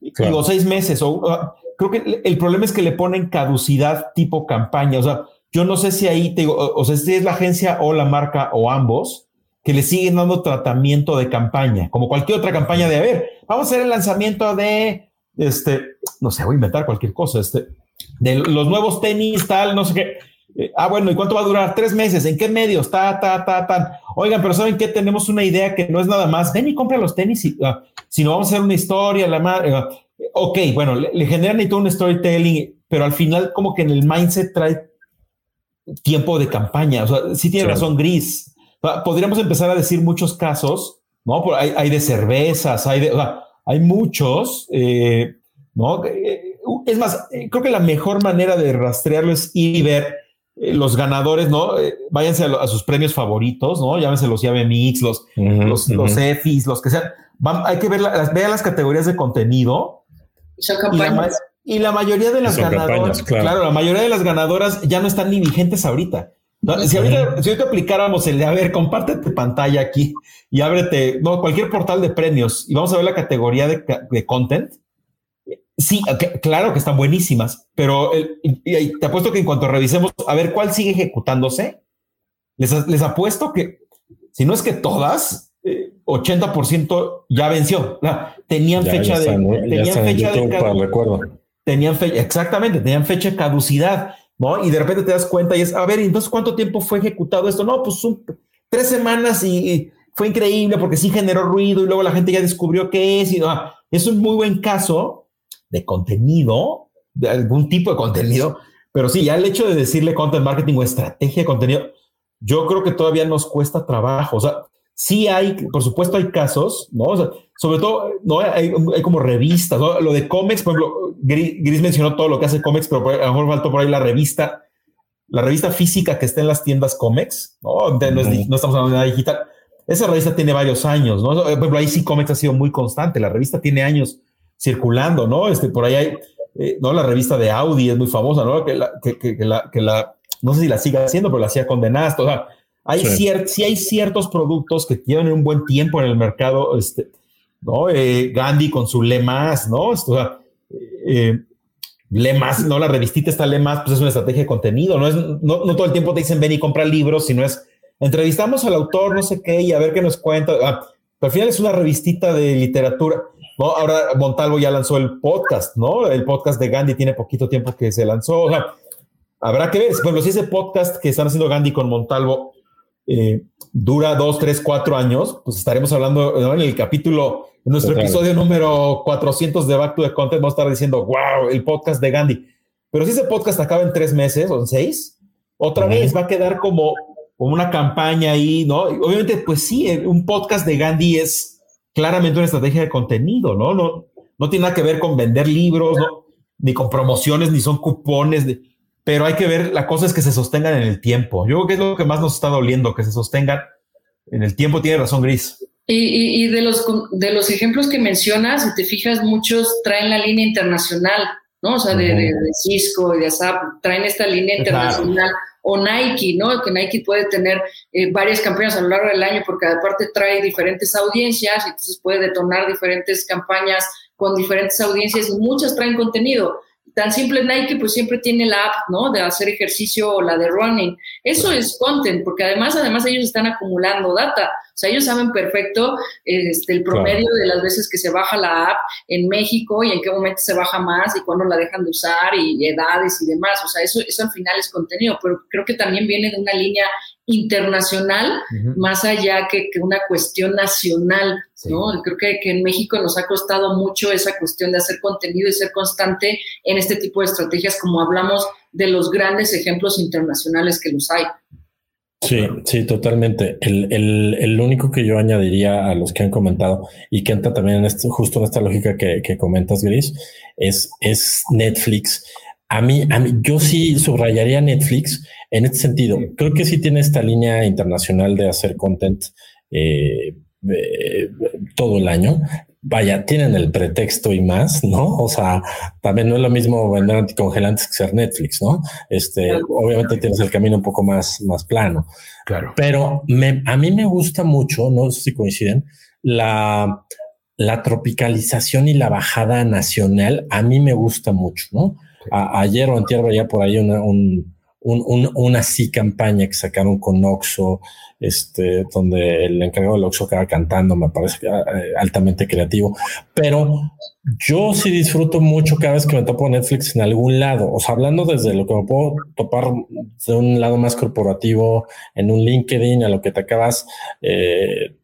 Digo, seis meses o ah, creo que el problema es que le ponen caducidad tipo campaña. O sea, yo no sé si ahí te digo, o, sea, si es la agencia o la marca o ambos que le siguen dando tratamiento de campaña, como cualquier otra campaña de, a ver, vamos a hacer el lanzamiento de, este, no sé, voy a inventar cualquier cosa, este, de los nuevos tenis, tal, no sé qué. Eh, ah, bueno, ¿y cuánto va a durar? Tres meses. ¿En qué medios? Ta, ta, ta, ta. Oigan, pero ¿saben qué? Tenemos una idea que no es nada más. Ven y compra los tenis. Y, uh, si no, vamos a hacer una historia. La madre, uh, ok, bueno, le, generan y todo un storytelling, pero al final como que en el mindset trae tiempo de campaña. O sea, sí tiene razón Gris. podríamos empezar a decir muchos casos, ¿no? Hay, de cervezas, hay de, hay muchos, eh, ¿no? Eh, es más, eh, creo que la mejor manera de rastrearlo es ir y ver los ganadores, ¿no? váyanse a, sus premios favoritos, ¿no? Llámense los Mix, los, los, los EFIs, los que sean. hay que ver, las, vean las categorías de contenido. Y la, mayoría de las ganadoras, claro. la mayoría de las ganadoras ya no están ni vigentes ahorita. Si ahorita, si aplicáramos el de, a ver, comparte tu pantalla aquí y ábrete, no, cualquier portal de premios y vamos a ver la categoría de, content. Sí, claro que están buenísimas, pero te apuesto que en cuanto revisemos a ver cuál sigue ejecutándose, les, apuesto que si no es que todas, 80% eh, ya venció. Tenían fecha de, tenían fecha de, tenían fecha, exactamente, tenían fecha de caducidad. ¿no? Y de repente te das cuenta y es, a ver, entonces, ¿cuánto tiempo fue ejecutado esto? No, pues tres semanas y, fue increíble porque sí generó ruido y luego la gente ya descubrió qué es. Y, ah, es un muy buen caso de contenido, de algún tipo de contenido, pero sí, ya el hecho de decirle content marketing o estrategia de contenido, yo creo que todavía nos cuesta trabajo. O sea, sí hay, por supuesto, hay casos, ¿no? O sea, sobre todo, ¿no? Hay, como revistas, ¿no? Lo de cómics, por ejemplo, Gris, mencionó todo lo que hace cómics, pero a lo mejor faltó por ahí la revista, la revista física que está en las tiendas cómics, ¿no? no, estamos hablando de nada digital. Esa revista tiene varios años, ¿no? Por ejemplo, ahí sí Comics ha sido muy constante. La revista tiene años circulando, ¿no? Este, por ahí hay, eh, ¿no? La revista de Audi es muy famosa, ¿no? Que la, que, la, que la, no sé si la siga haciendo, pero la hacía con O sea, hay sí. hay ciertos productos que tienen un buen tiempo en el mercado, este, ¿no? Eh, Gandhi con su Le Más, ¿no? O sea, eh, Le Más, ¿no? La revistita está Le Más, pues es una estrategia de contenido, no es, no, no, todo el tiempo te dicen ven y compra libros, sino es entrevistamos al autor, no sé qué, y a ver qué nos cuenta. Ah, al final es una revistita de literatura. ¿no? Ahora Montalvo ya lanzó el podcast, ¿no? El podcast de Gandhi tiene poquito tiempo que se lanzó. O sea, habrá que ver. Ejemplo, si ese podcast que están haciendo Gandhi con Montalvo eh, dura dos, tres, cuatro años, pues estaremos hablando en el capítulo, en nuestro episodio número 400 de Back to the Content, vamos a estar diciendo, wow, el podcast de Gandhi. Pero si ese podcast acaba en tres meses o en seis, otra vez va a quedar como, como una campaña ahí, ¿no? obviamente, pues sí, un podcast de Gandhi es claramente una estrategia de contenido, ¿no? No, no tiene nada que ver con vender libros, ni con promociones, ni son cupones. De, pero hay que ver, la cosa es que se sostengan en el tiempo. Yo creo que es lo que más nos está doliendo, que se sostengan en el tiempo. Tiene razón, Gris.
Y, de, los, de los ejemplos que mencionas, si te fijas, muchos traen la línea internacional, ¿no? O sea, de, Cisco y de ASAP, traen esta línea internacional. O Nike, ¿no? Que Nike puede tener eh, varias campañas a lo largo del año porque aparte trae diferentes audiencias y entonces puede detonar diferentes campañas con diferentes audiencias y muchas traen contenido tan simple Nike pues siempre tiene la app, ¿no? De hacer ejercicio o la de running. Eso es content, porque además, además ellos están acumulando data. O sea, ellos saben perfecto este, el promedio de las veces que se baja la app en México y en qué momento se baja más y cuándo la dejan de usar y edades y demás. O sea, eso, eso al final es contenido, pero creo que también viene de una línea internacional, más allá que, una cuestión nacional, ¿no? Creo que, que, en México nos ha costado mucho esa cuestión de hacer contenido y ser constante en este tipo de estrategias, como hablamos de los grandes ejemplos internacionales que los hay.
Sí, sí, totalmente. El, el, el, único que yo añadiría a los que han comentado y que entra también en este, justo en esta lógica que, que comentas, Gris, es, es Netflix. A mí, a mí, yo sí subrayaría Netflix en este sentido. Creo que sí tiene esta línea internacional de hacer content eh, todo el año. Vaya, tienen el pretexto y más, ¿no? O sea, también no es lo mismo vender anticongelantes que ser Netflix, ¿no? Este, obviamente tienes el camino un poco más, más plano. Claro. Pero me, a mí me gusta mucho, no sé si coinciden, la, la tropicalización y la bajada nacional. A mí me gusta mucho, ¿no? ayer o antier veía por ahí una, un, una sí campaña que sacaron con Oxo, este, donde el encargado del Oxo queda cantando, me parece eh, altamente creativo. Pero yo sí disfruto mucho cada vez que me topo Netflix en algún lado. O sea, hablando desde lo que me puedo topar de un lado más corporativo, en un LinkedIn, a lo que te acabas eh,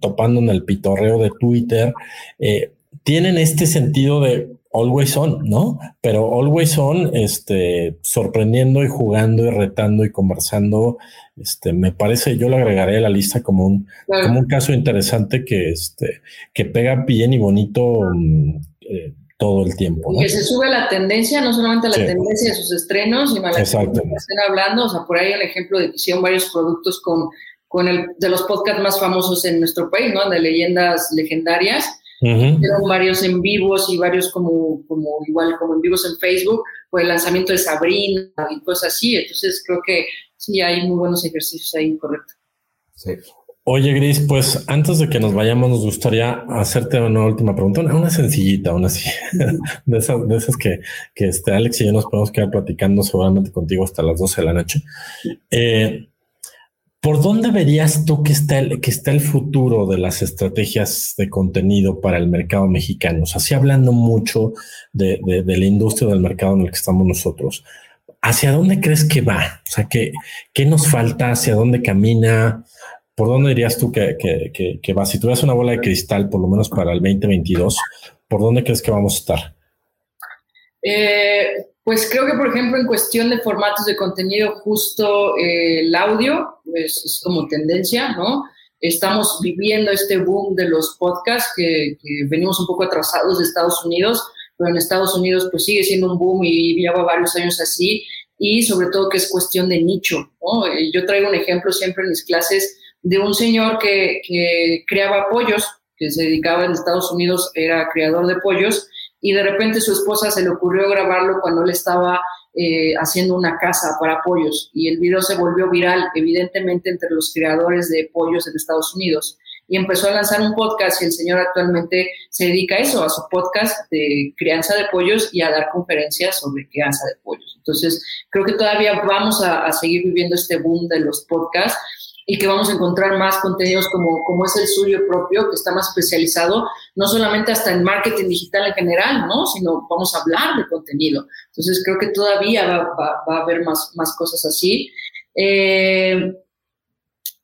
topando en el pitorreo de Twitter, eh, tienen este sentido de always on, ¿no? Pero always on, este, sorprendiendo y jugando y retando y conversando, este, me parece, yo lo agregaré a la lista como un, como un caso interesante que, este, que pega bien y bonito mm, eh, todo el tiempo.
¿no? que se sube la tendencia, no solamente la tendencia de sus estrenos, sino a la que estén hablando. O sea, por ahí el ejemplo de que hicieron varios productos con, con el de los podcasts más famosos en nuestro país, ¿no? De leyendas legendarias Uh varios en vivos y varios como, como igual como en vivos en Facebook, por el lanzamiento de Sabrina y cosas así. Entonces creo que sí hay muy buenos ejercicios ahí, correcto.
Sí. Oye, Gris, pues antes de que nos vayamos, nos gustaría hacerte una última pregunta, una, sencillita, una así, de esas, de esas que, que este Alex y yo nos podemos quedar platicando seguramente contigo hasta las 12 de la noche. Eh, ¿Por dónde verías tú que está, el, que está el futuro de las estrategias de contenido para el mercado mexicano? O sea, sí hablando mucho de, la industria del mercado en el que estamos nosotros. ¿Hacia dónde crees que va? O sea, ¿qué, qué nos falta? ¿Hacia dónde camina? ¿Por dónde dirías tú que, que, va? Si tuvieras una bola de cristal, por lo menos para el 2022, ¿por dónde crees que vamos a estar?
Eh, pues creo que, por ejemplo, en cuestión de formatos de contenido, justo eh, el audio pues, es como tendencia, ¿no? Estamos viviendo este boom de los podcasts que, venimos un poco atrasados de Estados Unidos, pero en Estados Unidos pues sigue siendo un boom y lleva varios años así y sobre todo que es cuestión de nicho, ¿no? Eh, yo traigo un ejemplo siempre en mis clases de un señor que, que creaba pollos, que se dedicaba en Estados Unidos, era creador de pollos, y de repente su esposa se le ocurrió grabarlo cuando él estaba eh, haciendo una casa para pollos y el video se volvió viral, evidentemente entre los creadores de pollos en Estados Unidos. Y empezó a lanzar un podcast y el señor actualmente se dedica a eso, a su podcast de crianza de pollos y a dar conferencias sobre crianza de pollos. Entonces, creo que todavía vamos a, a seguir viviendo este boom de los podcasts y que vamos a encontrar más contenidos como, como es el suyo propio, que está más especializado, no solamente hasta en marketing digital en general, ¿no? Sino vamos a hablar de contenido. Entonces creo que todavía va, va, a haber más, más cosas así. Eh,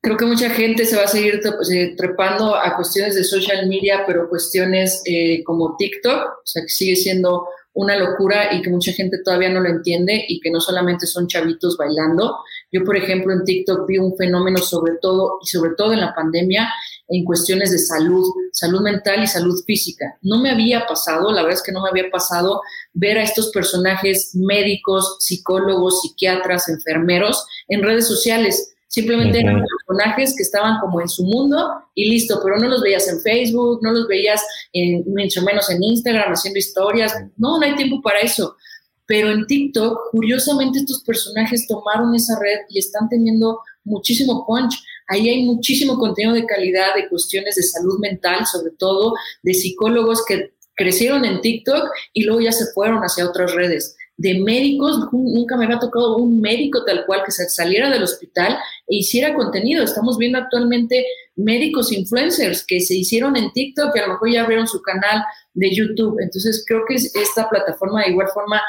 creo que mucha gente se va a seguir eh, trepando a cuestiones de social media, pero cuestiones eh, como TikTok, o sea, que sigue siendo una locura y que mucha gente todavía no lo entiende y que no solamente son chavitos bailando. Yo, por ejemplo, en TikTok vi un fenómeno sobre todo y sobre todo en la pandemia en cuestiones de salud, salud mental y salud física. No me había pasado, la verdad es que no me había pasado ver a estos personajes médicos, psicólogos, psiquiatras, enfermeros en redes sociales Simplemente eran personajes que estaban como en su mundo y listo, pero no los veías en Facebook, no los veías en, mucho menos en Instagram haciendo historias. No, no hay tiempo para eso. Pero en TikTok, curiosamente, estos personajes tomaron esa red y están teniendo muchísimo punch. Ahí hay muchísimo contenido de calidad, de cuestiones de salud mental, sobre todo, de psicólogos que crecieron en TikTok y luego ya se fueron hacia otras redes de médicos, nunca me había tocado un médico tal cual que saliera del hospital e hiciera contenido. Estamos viendo actualmente médicos influencers que se hicieron en TikTok y a lo mejor ya abrieron su canal de YouTube. Entonces creo que esta plataforma de igual forma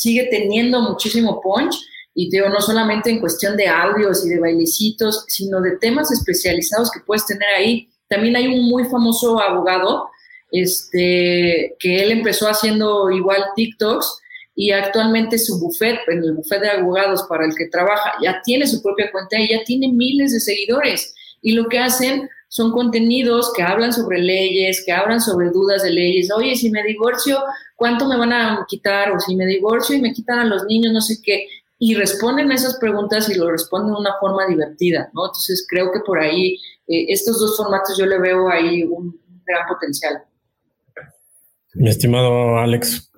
sigue teniendo muchísimo punch y digo, no solamente en cuestión de audios y de bailecitos, sino de temas especializados que puedes tener ahí. También hay un muy famoso abogado este, que él empezó haciendo igual TikToks y actualmente su buffet, en el buffet de abogados para el que trabaja, ya tiene su propia cuenta y ya tiene miles de seguidores. Y lo que hacen son contenidos que hablan sobre leyes, que hablan sobre dudas de leyes. Oye, si me divorcio, ¿cuánto me van a quitar? O si me divorcio y me quitan a los niños, no sé qué. Y responden a esas preguntas y lo responden de una forma divertida, ¿no? Entonces creo que por ahí, eh, estos dos formatos yo le veo ahí un gran potencial.
Mi estimado Alex,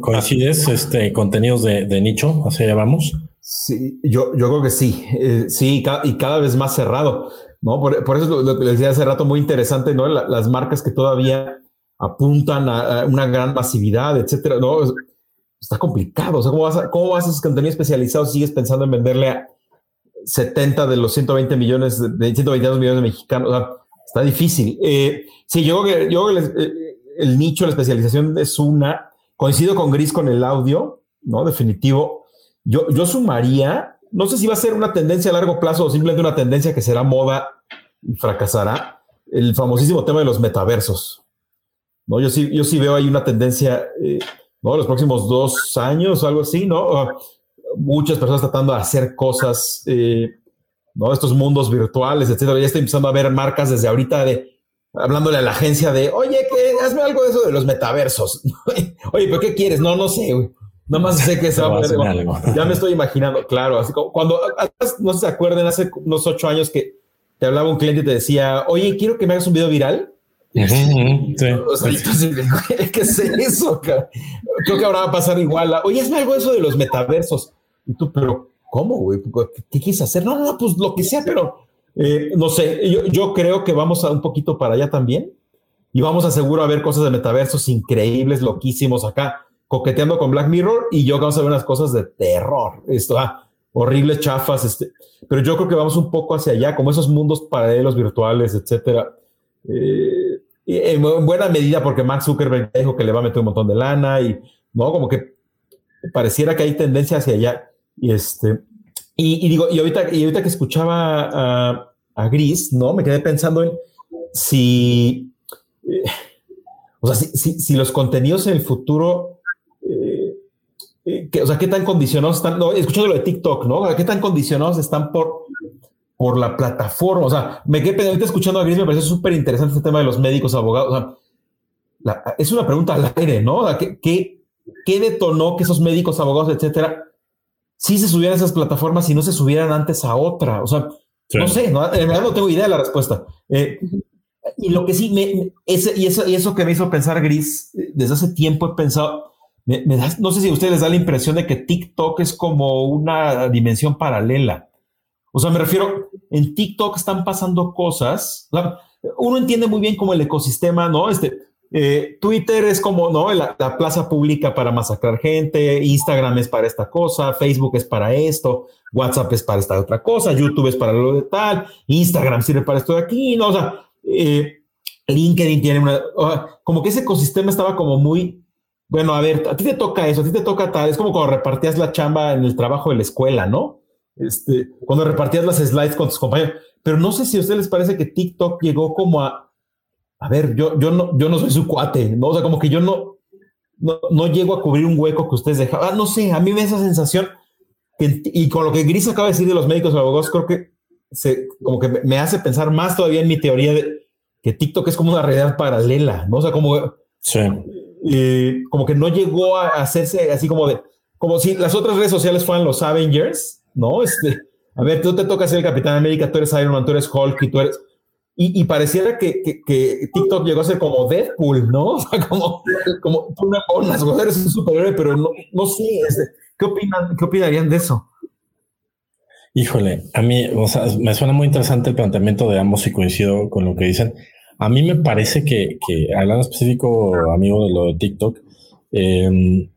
¿Coincides este, contenidos de, nicho? ¿Hacia allá vamos?
Sí, yo, yo creo que sí. Eh, sí, y cada vez más cerrado. ¿No? Por, eso lo, que les decía hace rato, muy interesante, ¿no? las marcas que todavía apuntan a, una gran masividad, etcétera. No, está complicado. O sea, ¿cómo vas a, cómo vas a esos contenidos especializados? Sigues pensando en venderle a 70 de los 120 millones, de 122 millones de mexicanos. Está difícil. Eh, sí, yo creo que, yo eh, el nicho, la especialización es una Coincido con Gris con el audio, ¿no? Definitivo. Yo, yo sumaría, no sé si va a ser una tendencia a largo plazo o simplemente una tendencia que será moda y fracasará, el famosísimo tema de los metaversos. ¿no? Yo sí, yo sí veo ahí una tendencia, eh, ¿no? Los próximos dos años, algo así, ¿no? Ah, muchas personas tratando de hacer cosas, eh, ¿no? Estos mundos virtuales, etcétera. Ya estoy empezando a ver marcas desde ahorita de, hablándole a la agencia de, oye, que hazme algo de eso de los metaversos. oye, pero ¿qué quieres? No, no sé, güey. Nada más sé que se va a Ya me estoy imaginando, claro, así como cuando, no se acuerden, hace unos ocho años que te hablaba un cliente y te decía, oye, quiero que me hagas un video viral. sí. O sea, entonces, ¿qué es eso? Creo que ahora va a pasar igual. Oye, es algo eso de los metaversos. Y tú, pero ¿cómo, güey? ¿Qué, quieres hacer? No, no, pues lo que sea, pero eh, no sé. Yo, creo que vamos a un poquito para allá también. Y vamos a seguro a ver cosas de metaversos increíbles, loquísimos acá, coqueteando con Black Mirror. Y yo vamos a ver unas cosas de terror. Esto, ah, horribles chafas. Este, pero yo creo que vamos un poco hacia allá, como esos mundos paralelos virtuales, etcétera. Eh, en buena medida porque Mark Zuckerberg dijo que le va a meter un montón de lana y no, como que pareciera que hay tendencia hacia allá. Y este, y, digo, y ahorita, que escuchaba a, Gris, ¿no? Me quedé pensando en si, eh, o sea, si, si, los contenidos en el futuro eh, o sea, qué tan condicionados están, no, escuchando lo de TikTok, ¿no? ¿Qué tan condicionados están por, por la plataforma? O sea, me quedé ahorita escuchando a Gris, me parece súper interesante este tema de los médicos, abogados. O sea, es una pregunta al aire, ¿no? ¿Qué, qué, qué detonó que esos médicos, abogados, etcétera, sí se subieran a esas plataformas y no se subieran antes a otra? O sea, no sé, ¿no? en verdad no tengo idea de la respuesta. Eh, y lo que sí, me, ese, y, eso, y eso que me hizo pensar Gris, eh, desde hace tiempo he pensado, no sé si a ustedes les da la impresión de que TikTok es como una dimensión paralela. O sea, me refiero, en TikTok están pasando cosas. Uno entiende muy bien como el ecosistema, ¿no? Este, eh, Twitter es como, ¿no? La, plaza pública para masacrar gente, Instagram es para esta cosa, Facebook es para esto, WhatsApp es para esta otra cosa, YouTube es para lo de tal, Instagram sirve para esto de aquí, ¿no? O sea, eh, LinkedIn tiene una, como que ese ecosistema estaba como muy bueno, a ver, a ti te toca eso, a ti te toca tal, es como cuando repartías la chamba en el trabajo de la escuela, ¿no? Este, cuando repartías las slides con tus compañeros. Pero no sé si a ustedes les parece que TikTok llegó como a, a ver, yo, yo no, yo no soy su cuate, ¿no? O sea, como que yo no, no, llego a cubrir un hueco que ustedes dejaban. Ah, no sé, a mí me da esa sensación que, y con lo que Gris acaba de decir de los médicos y abogados, creo que se, como que me hace pensar más todavía en mi teoría de que TikTok es como una realidad paralela, ¿no? O sea, como sí como que no llegó a hacerse así como de, como si las otras redes sociales fueran los Avengers, ¿no? Este, a ver, tú te toca ser el Capitán América, tú eres Iron Man, tú eres Hulk y tú eres... Y, pareciera que, que, TikTok llegó a ser como Deadpool, ¿no? O sea, como, como tú me pones, eres un superhéroe, pero no, no sé, este, ¿qué opinan, qué opinarían de eso?
Híjole, a mí, o sea, me suena muy interesante el planteamiento de ambos y coincido con lo que dicen. A mí me parece que, que hablando específico, amigo, de lo de TikTok, em,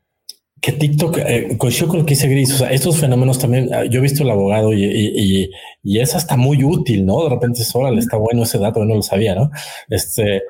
que TikTok eh, coincidió con lo que dice Gris. O sea, estos fenómenos también, ah, yo he visto el abogado y, y, y, es hasta muy útil, ¿no? De repente es, órale, está bueno ese dato, yo no lo sabía, ¿no? Este,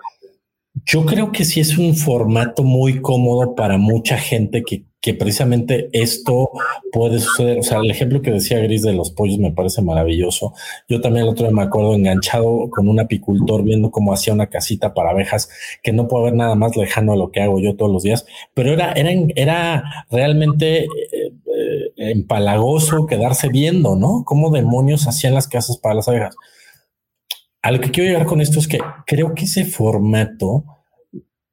yo creo que sí es un formato muy cómodo para mucha gente que que precisamente esto puede suceder. O sea, el ejemplo que decía Gris de los pollos me parece maravilloso. Yo también el otro día me acuerdo enganchado con un apicultor viendo cómo hacía una casita para abejas, que no puedo ver nada más lejano a lo que hago yo todos los días, pero era, era, era realmente eh, eh, empalagoso quedarse viendo, ¿no? Cómo demonios hacían las casas para las abejas. A lo que quiero llegar con esto es que creo que ese formato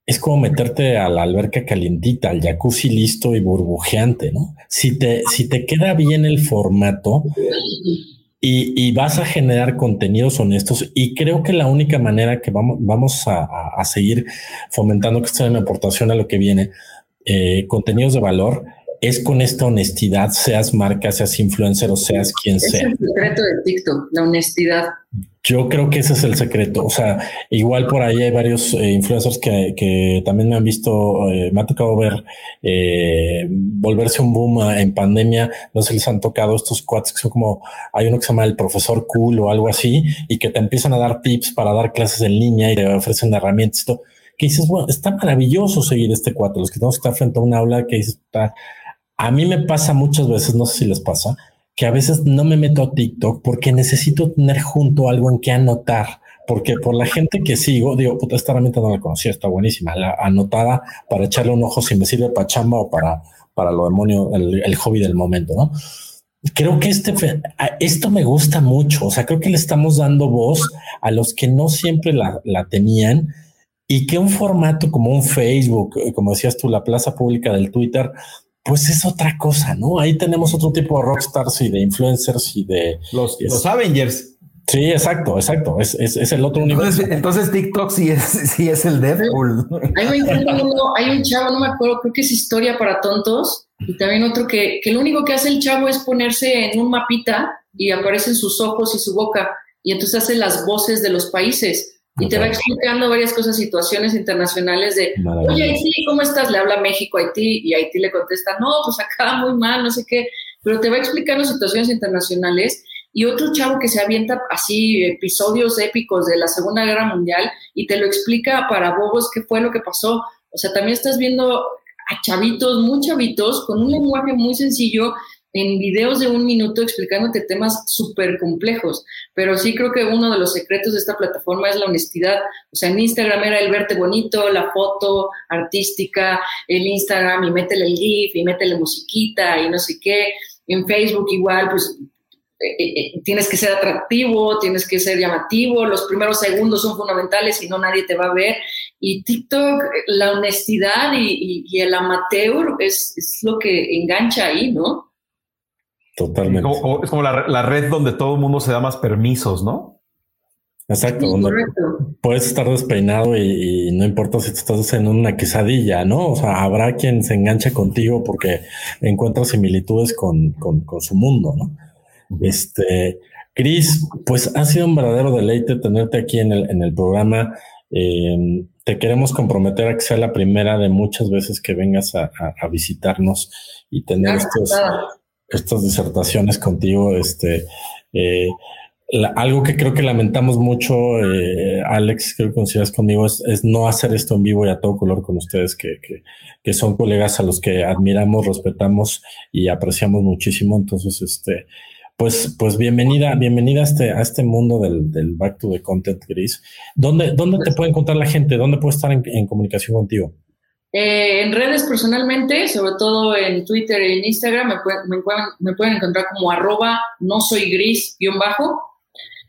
es como meterte a la alberca calientita, al jacuzzi listo y burbujeante, ¿no? Si te, si te queda bien el formato y, vas a generar contenidos honestos, y creo que la única manera que vamos, vamos a, seguir fomentando que es mi aportación a lo que viene, eh, contenidos de valor, es con esta honestidad, seas marca, seas influencer o seas quien sea. Es
el secreto de TikTok, la honestidad.
Yo creo que ese es el secreto. O sea, igual por ahí hay varios eh, influencers que, también me han visto, eh, me ha tocado ver eh, volverse un boom en pandemia. No sé si les han tocado estos cuates que son como, hay uno que se llama el profesor cool o algo así, y que te empiezan a dar tips para dar clases en línea y te ofrecen herramientas y todo. Que dices, bueno, está maravilloso seguir este cuate. Los que tenemos que estar frente a un aula que dices, está, a mí me pasa muchas veces, no sé si les pasa, que a veces no me meto a TikTok porque necesito tener junto algo en que anotar porque por la gente que sigo, digo, puta, esta herramienta no la conocía, está buenísima, la anotada para echarle un ojo si me sirve para chamba o para, para lo demonio, el, hobby del momento, ¿no? Creo que este, esto me gusta mucho, o sea, creo que le estamos dando voz a los que no siempre la, la tenían y que un formato como un Facebook, eh, como decías tú, la plaza pública del Twitter, pues es otra cosa, ¿no? Ahí tenemos otro tipo de rockstars y de influencers y de
los, los Avengers.
Sí, exacto, exacto. Es, es, el otro
entonces, universo. Entonces TikTok sí es, sí es el Deadpool.
Hay un, hay un chavo, no me acuerdo, creo que es historia para tontos. Y también otro que, que lo único que hace el chavo es ponerse en un mapita y aparecen sus ojos y su boca. Y entonces hace las voces de los países y te va explicando varias cosas, situaciones internacionales de, oye, Haití, ¿cómo estás? Le habla México a Haití y Haití le contesta, no, pues acá muy mal, no sé qué, pero te va explicando situaciones internacionales y otro chavo que se avienta así episodios épicos de la Segunda Guerra Mundial y te lo explica para bobos qué fue lo que pasó. O sea, también estás viendo a chavitos, muy chavitos, con un lenguaje muy sencillo en videos de un minuto explicándote temas súper complejos, pero sí creo que uno de los secretos de esta plataforma es la honestidad. O sea, en Instagram era el verte bonito, la foto artística, el Instagram y métele el GIF y métele musiquita y no sé qué. En Facebook igual, pues eh, eh, eh, tienes que ser atractivo, tienes que ser llamativo, los primeros segundos son fundamentales, si no nadie te va a ver. Y TikTok, la honestidad y, el amateur es, es, lo que engancha ahí, ¿no?
Totalmente.
Es como, la, red donde todo el mundo se da más permisos, ¿no?
Exacto, puedes estar despeinado y, no importa si te estás en una quesadilla, ¿no? O sea, habrá quien se enganche contigo porque encuentra similitudes con, su mundo, ¿no? Este, Cris, pues ha sido un verdadero deleite tenerte aquí en el, en el programa. Em, te queremos comprometer a que sea la primera de muchas veces que vengas a, visitarnos y tener estos, estas disertaciones contigo. Este, eh, algo que creo que lamentamos mucho, eh, Alex, creo que coincidas conmigo, es, no hacer esto en vivo y a todo color con ustedes, que, que, son colegas a los que admiramos, respetamos y apreciamos muchísimo. Entonces, este, pues, pues bienvenida, bienvenida a este, a este mundo del, del Back to the Content Gris. ¿Dónde, dónde te puede encontrar la gente? ¿Dónde puede estar en comunicación contigo?
Eh, en redes personalmente, sobre todo en Twitter y en Instagram, me, me, pueden, encontrar como arroba no soy gris guion bajo.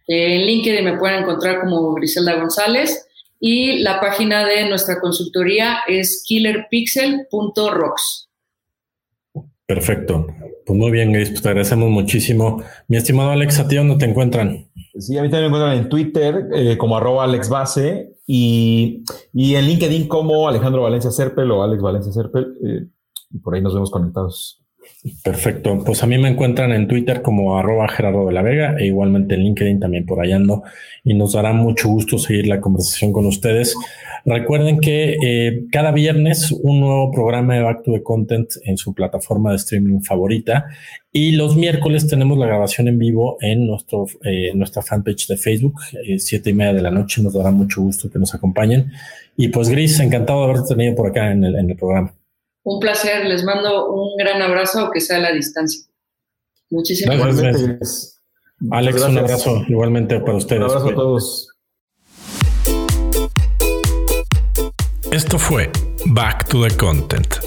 Eh, en LinkedIn me pueden encontrar como Griselda González. Y la página de nuestra consultoría es killerpixel.rocks.
Perfecto. Pues muy bien, Gris, pues te agradecemos muchísimo. Mi estimado Alex, ¿a ti dónde te encuentran?
Sí, a mí también me encuentran en Twitter eh, como arroba Alex Y, en LinkedIn como Alejandro Valencia Serpel o Alex Valencia Serpel. Eh, por ahí nos vemos conectados.
Perfecto. Pues a mí me encuentran en Twitter como arroba Gerardo de la Vega e igualmente en LinkedIn también por allá ando y nos dará mucho gusto seguir la conversación con ustedes. Recuerden que eh, cada viernes un nuevo programa de Back to the Content en su plataforma de streaming favorita y los miércoles tenemos la grabación en vivo en nuestro, eh, nuestra fanpage de Facebook, eh, siete y media de la noche. Nos dará mucho gusto que nos acompañen. Y pues Gris, encantado de haberte tenido por acá en el, en el programa.
Un placer, les mando un gran abrazo, aunque sea a la distancia. Muchísimas
gracias. Alex, un abrazo igualmente para ustedes. Un
abrazo a todos.
Esto fue Back to the Content.